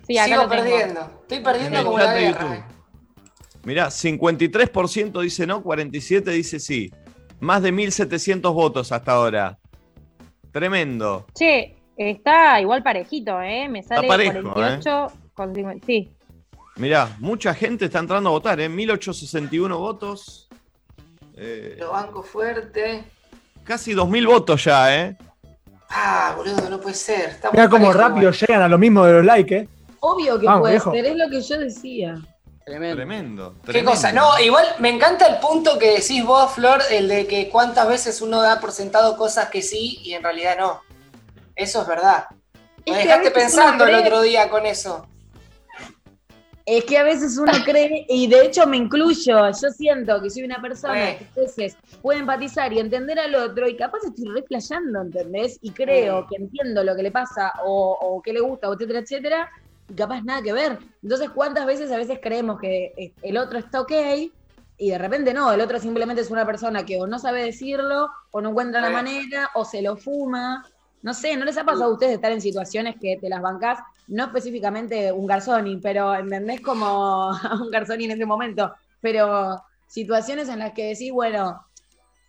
Sí, acá Sigo perdiendo. Estoy En perdiendo el como la guerra. YouTube. Mirá, 53% dice no, 47% dice sí. Más de 1700 votos hasta ahora. Tremendo. Che, está igual parejito, ¿eh? Me sale parejo, 48 con 50. Sí. Mirá, mucha gente está entrando a votar, ¿eh? 1861 votos. Eh, Lo banco fuerte. casi 2000 votos ya, ¿eh? Ah, boludo, no puede ser. Está Mira cómo rápido llegan a lo mismo de los likes, ¿eh? Obvio que Vamos, puede viejo. ser, es lo que yo decía. Tremendo. Tremendo. ¿Qué cosa? No, igual me encanta el punto que decís vos, Flor, el de que cuántas veces uno da por sentado cosas que sí y en realidad no. Eso es verdad. Me Es que a dejaste pensando el otro día con eso. Es que a veces uno cree, y de hecho me incluyo, yo siento que soy una persona que a veces puede empatizar y entender al otro, y capaz estoy replayando, ¿entendés? Y creo que entiendo lo que le pasa, o, o qué le gusta, o etcétera, etcétera, y capaz nada que ver. Entonces, ¿cuántas veces a veces creemos que eh, el otro está ok? Y de repente no, el otro simplemente es una persona que o no sabe decirlo, o no encuentra la manera, o se lo fuma. No sé, ¿no les ha pasado a ustedes estar en situaciones que te las bancás? No específicamente un Garzoni, pero ¿entendés como a [laughs] un Garzoni en ese momento? Pero situaciones en las que decís, bueno,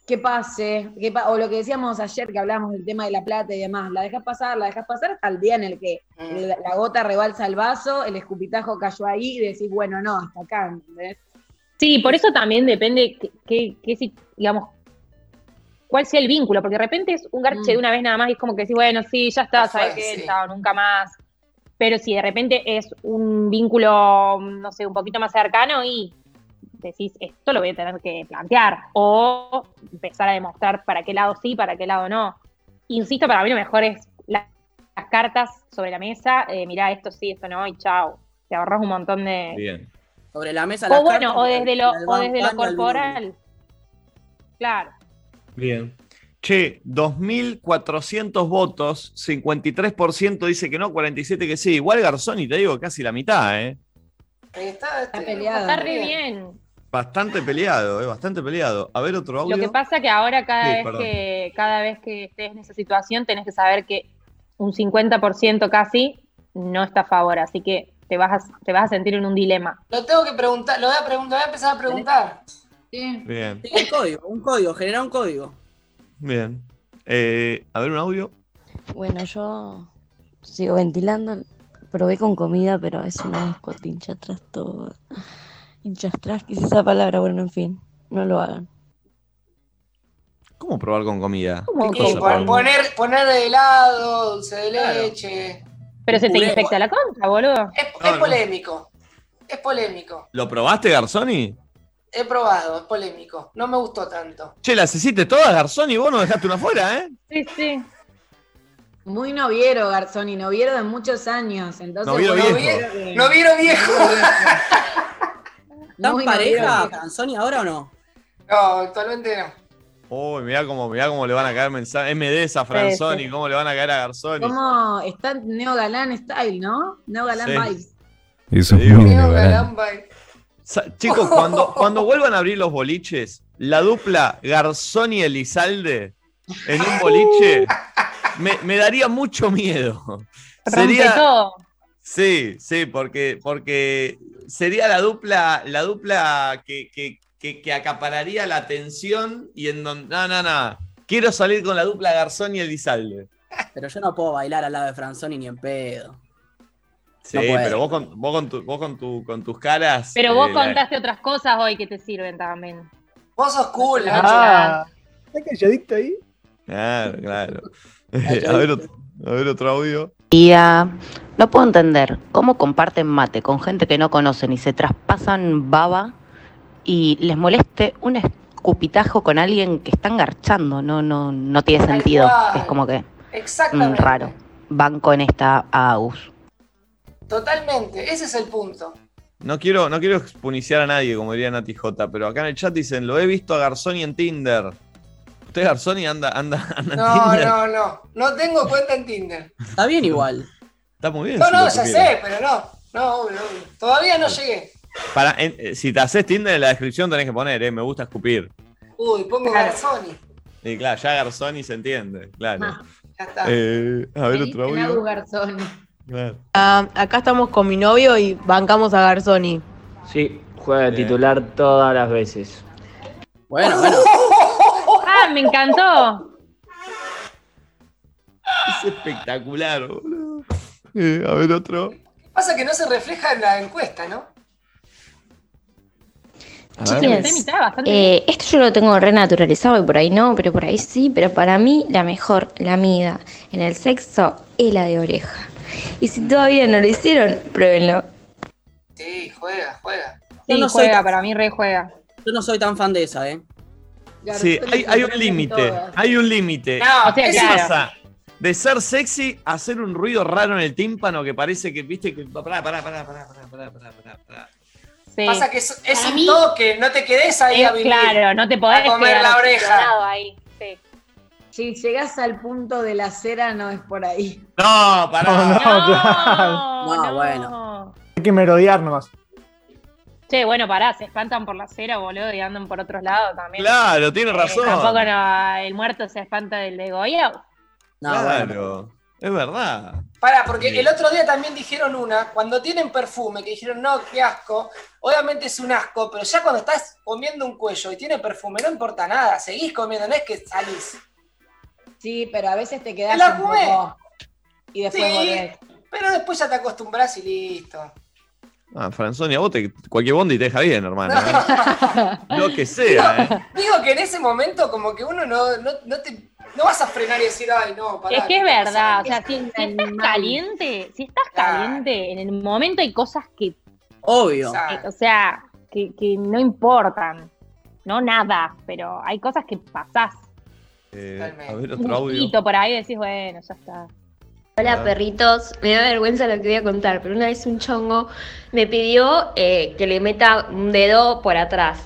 que pase, que pa- o lo que decíamos ayer que hablábamos del tema de la plata y demás, la dejas pasar, la dejas pasar hasta el día en el que Mm. la, la gota rebalsa el vaso, el escupitajo cayó ahí y decís, bueno, no, hasta acá, ¿entendés? Sí, por eso también depende qué, qué- qué si- digamos, cuál sea el vínculo, porque de repente es un garche Mm. de una vez nada más y es como que decís, bueno, sí, ya está, sabes qué, sí. chao, nunca más. Pero si de repente es un vínculo, no sé, un poquito más cercano y decís, esto lo voy a tener que plantear, o empezar a demostrar para qué lado sí, para qué lado no. Insisto, para mí lo mejor es la- las cartas sobre la mesa, eh, mirá, esto sí, esto no, y chao. Te ahorras un montón de, Bien. Sobre la mesa las o bueno, cartas, o desde lo, o desde lo corporal. Claro. Bien. Che, 2.400 votos, 53% dice que no, 47% que sí. Igual Garzoni, te digo, casi la mitad, ¿eh? Ahí está, este, peleado. Está re bien. Bastante peleado, ¿eh? Bastante peleado. A ver otro audio. Lo que pasa que ahora cada Sí, vez perdón. que cada vez que estés en esa situación tenés que saber que un 50% casi no está a favor, así que te vas a, te vas a sentir en un dilema. Lo tengo que preguntar, lo voy a preguntar, voy a empezar a preguntar. Sí. Bien, Sí, un código, un código, generar un código. Bien. Eh, a ver un audio. Bueno, yo sigo ventilando. Probé con comida, pero es una asco, te hincha atrás todo. Hincha atrás, quise esa palabra, bueno, en fin, no lo hagan. ¿Cómo probar con comida? ¿Cómo ¿Qué cosa pon- poner, poner helado, dulce de Claro. leche. Pero se te infecta la concha, boludo. Es, No, es no. polémico. Es polémico. ¿Lo probaste, Garzoni? He probado, es polémico. No me gustó tanto. Che, las hiciste todas, Garzoni, vos no dejaste una fuera, ¿eh? Sí, sí. Muy noviero, Garzoni, noviero de muchos años. Entonces, Noviero bueno, viejo. creo que- No vieron viejo. ¿Están Muy pareja, noviero. Canzoni, ahora o no? No, actualmente no. Uy, mirá cómo, mirá cómo le van a caer mensajes. MDs a Franzoni, sí. cómo le van a caer a Garzoni. Como está Neo Galán Style, ¿no? Neo Galán Sí. Vibes. Eso es muy Neo. Galán Sa- Chicos, cuando, cuando vuelvan a abrir los boliches, la dupla Garzoni Elizalde en un boliche me, me daría mucho miedo. Sería, todo. sí, sí, porque, porque sería la dupla, la dupla que, que- que- que acapararía la atención y en donde. No, no, no. Quiero salir con la dupla Garzoni Elizalde. Pero yo no puedo bailar al lado de Franzoni ni en pedo. Sí, No pero vos con, vos con, tu- vos con, tu- con tus caras. Pero vos eh, la- contaste otras cosas hoy que te sirven también. Vos sos cool. Ah, ¿está calladito ahí? Claro, claro. [laughs] [laughs] a, ver, otro- a ver otro audio. Y ah, no puedo entender cómo comparten mate con gente que no conocen y se traspasan baba y les moleste un escupitajo con alguien que están garchando. No, no, no tiene sentido. Es como que mm, Exactamente. raro. Banco en esta Agus. Totalmente. Ese es el punto. No quiero, no quiero expuniciar a nadie, como diría Nati J, pero acá en el chat dicen, lo he visto a Garzoni en Tinder. ¿Usted Garzoni anda, anda, anda en No, Tinder? no, no. No tengo cuenta en Tinder. Está bien igual. Está muy bien. No, si no, ya sé, pero no. No, obvio, obvio. Todavía no llegué. Para, en- eh, si te haces Tinder en la descripción tenés que poner, eh, me gusta escupir. Uy, pongo Garzoni. Y claro, ya Garzoni se entiende, claro. Ah, Ya está. Eh, a ver otro audio. Garzoni. Claro. Ah, acá estamos con mi novio y bancamos a Garzoni. Sí, juega de titular todas las veces. Bueno, bueno. [laughs] Ah, me encantó. Es espectacular, boludo. Eh, a ver otro. Pasa que no se refleja en la encuesta, ¿no? Eh, esto yo lo tengo renaturalizado y por ahí no, pero por ahí sí, pero para mí la mejor lamida en el sexo es la de oreja. Y si todavía no lo hicieron, pruébenlo. Sí, juega, juega. Sí, no juega, para mí re juega. Yo no soy tan fan de esa, ¿eh? Sí, hay, un límite, hay un límite. No, o sea, ¿Qué pasa? De ser sexy a hacer un ruido raro en el tímpano que parece que, viste, que. Pará, pará, pará, pará, pará, pará, pará, pará. Sí. Pasa que es, es un mí, no te quedes ahí a vivir. Claro, no te podés a comer la oreja. Ahí, sí. Si llegás al punto de la cera, no es por ahí. No, pará. No, no, claro. No, No, no. bueno. Hay que merodear nomás. Che, bueno, pará, se espantan por la acera, boludo, y andan por otros lados también. Claro, tiene Eh, razón. tampoco no, el muerto se espanta del degollado. No, claro, bueno. es verdad. Para, porque Sí. el otro día también dijeron una, cuando tienen perfume, que dijeron, no, qué asco, obviamente es un asco, pero ya cuando estás comiendo un cuello y tiene perfume, no importa nada, seguís comiendo, no es que salís. Sí, pero a veces te quedás ¡Me la un fumé! poco y después Sí, volvés. pero después ya te acostumbras y listo. Ah, Franzoni, a vos te, cualquier bondi te deja bien, hermano. ¿eh? [laughs] Lo que sea, ¿eh? Digo que en ese momento como que uno no, no, no te, no vas a frenar y decir, ay, no, pará. es que es ¿qué está verdad, o pasando?". sea, si, si estás caliente, si estás caliente, en el momento hay cosas que, Obvio. eh, o sea, que, que no importan, no nada, pero hay cosas que pasás. Eh, A ver, Un otro audio. por ahí y decís, bueno, ya está. Hola perritos, me da vergüenza lo que voy a contar, pero una vez un chongo me pidió eh, que le meta un dedo por atrás.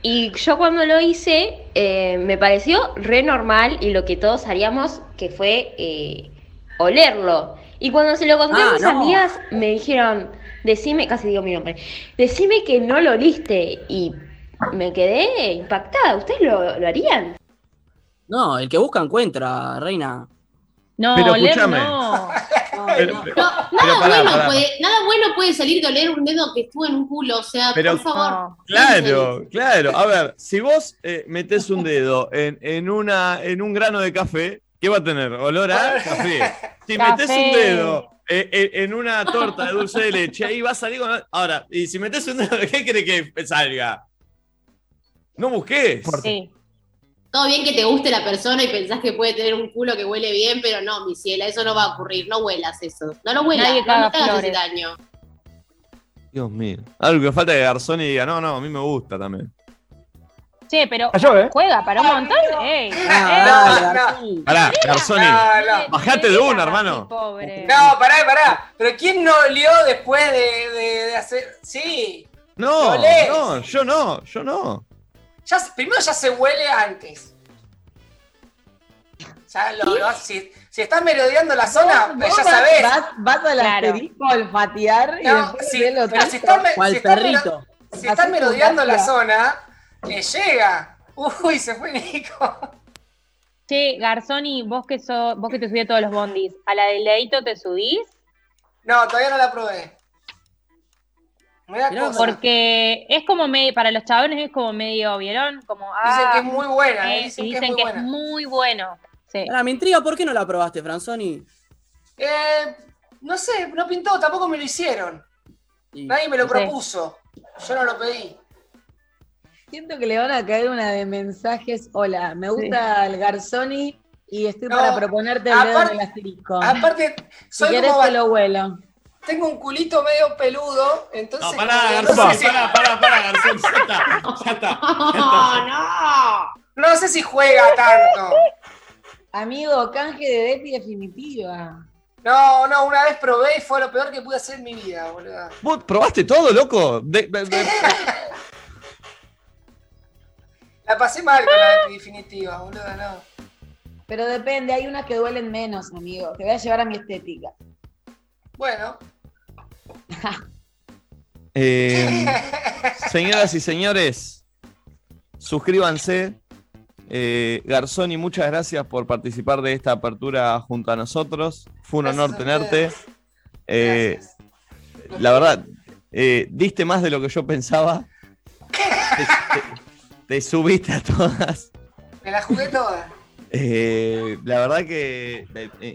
Y yo cuando lo hice eh, me pareció re normal y lo que todos haríamos que fue eh, olerlo. Y cuando se lo conté Ah, a mis no. amigas me dijeron, decime, casi digo mi nombre, decime que no lo oliste. Y me quedé impactada, ¿ustedes lo, lo harían? No, el que busca encuentra, reina. No, Pero oler escúchame. [laughs] no. Pero- No, pero nada, pará, bueno pará. Puede, nada bueno puede salir de oler un dedo que estuvo en un culo. O sea, Pero- por favor. Claro, claro. A ver, si vos eh, metés un dedo en, en, una, en un grano de café, ¿qué va a tener? Olor a [laughs] café. Si metés un Café. dedo eh, eh, en una torta de dulce de leche, ahí va a salir con... Ahora, y si metés un dedo, ¿qué quiere que salga? No busques. Sí. Todo bien que te guste la persona y pensás que puede tener un culo que huele bien, pero no, mi ciela, eso no va a ocurrir. No huelas eso. No lo huelas, Nadie no, no te hagas ese daño. Dios mío. Algo que falta que Garzón y diga, no, no, a mí me gusta también. Che, pero Cayó, ¿eh? juega para un montón. Ey, Ah, ey. dale, Garzón. Pará, Garzoni. No, no. Bajate de una, hermano. Pobre. No, pará, pará. Pero ¿quién no olió después de, de- de hacer...? Sí. No, no, yo no, yo no. Ya, primero ya se huele antes. Ya lo, lo- si, si estás merodeando la zona, Vos ya vas- sabés. Vas, vas al Claro. asterisco a olfatear y No, después si otro. estás, me- Cual si estás si estás merodeando la zona, llega. Uy, se fue Nico. Che, Garzoni, vos que sos, vos que te subís a todos los bondis, ¿a la de Leito te subís? No, todavía no la probé. Mirá. Porque es como medio, para los chabones es como medio, ¿vieron? Como, Dicen ah, que es muy buena, eh, eh, dicen y que es dicen muy que buena. es muy bueno. Sí. Ahora, me intriga, ¿por qué no la probaste, Franzoni? Eh, no sé, no pintó, tampoco me lo hicieron. Nadie me lo Sí. propuso. Yo no lo pedí. Siento que le van a caer una de mensajes. Hola, me gusta el Garzoni y estoy No, para proponerte el dedo en aparte- el asterisco. Aparte, si soy querés como te lo vuelo. Tengo un culito medio peludo, entonces. No, pará, Garzón, no, sé si, pará, pará, pará, Garzón, ya está, ya está. ¡Oh, no! no sé si juega tanto. Amigo, canje de Depi definitiva. No, no, una vez probé y fue lo peor que pude hacer en mi vida, boludo. ¿Vos probaste todo, loco? De- de- de- La pasé mal con la definitiva, boludo, no. Pero depende, hay unas que duelen menos, amigo. Te voy a llevar a mi estética. Bueno, [laughs] Eh, señoras y señores, suscríbanse. Eh, Garzoni, muchas gracias por participar de esta apertura junto a nosotros. Fue un honor Gracias tenerte. Eh, la verdad, eh, diste más de lo que yo pensaba. [laughs] Te, te- te subiste a todas. me la jugué toda. Eh, la verdad que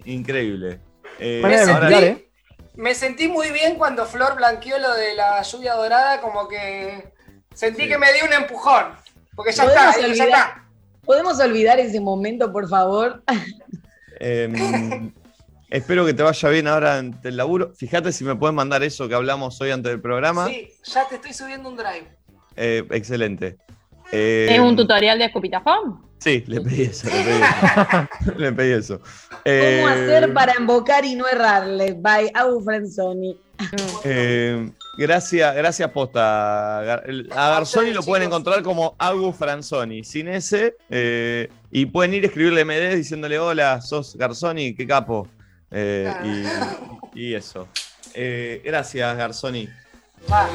increíble. Eh, ahora- ¿eh? Me sentí muy bien cuando Flor blanqueó lo de la lluvia dorada, como que Sentí que me dio un empujón. Porque ya ¿Podemos está, ya está. ¿Podemos olvidar ese momento, por favor? Em, [laughs] espero que te vaya bien ahora ante el laburo. Fíjate si me pueden mandar eso que hablamos hoy antes del programa. Sí, ya te estoy subiendo un drive. Eh, excelente. Eh, ¿Es un tutorial de escupitajón? Sí, le pedí eso. Le pedí eso. [laughs] Le pedí eso. ¿Cómo Eh, hacer para embocar y no errarle? By Abu Frenzoni. [laughs] eh, gracias, gracias posta. A Garzoni lo pueden encontrar como Agu Franzoni, sin ese. eh, y pueden ir a escribirle a MD diciéndole: Hola, sos Garzoni, qué capo. Eh, y, y eso. Eh, gracias, Garzoni. Va.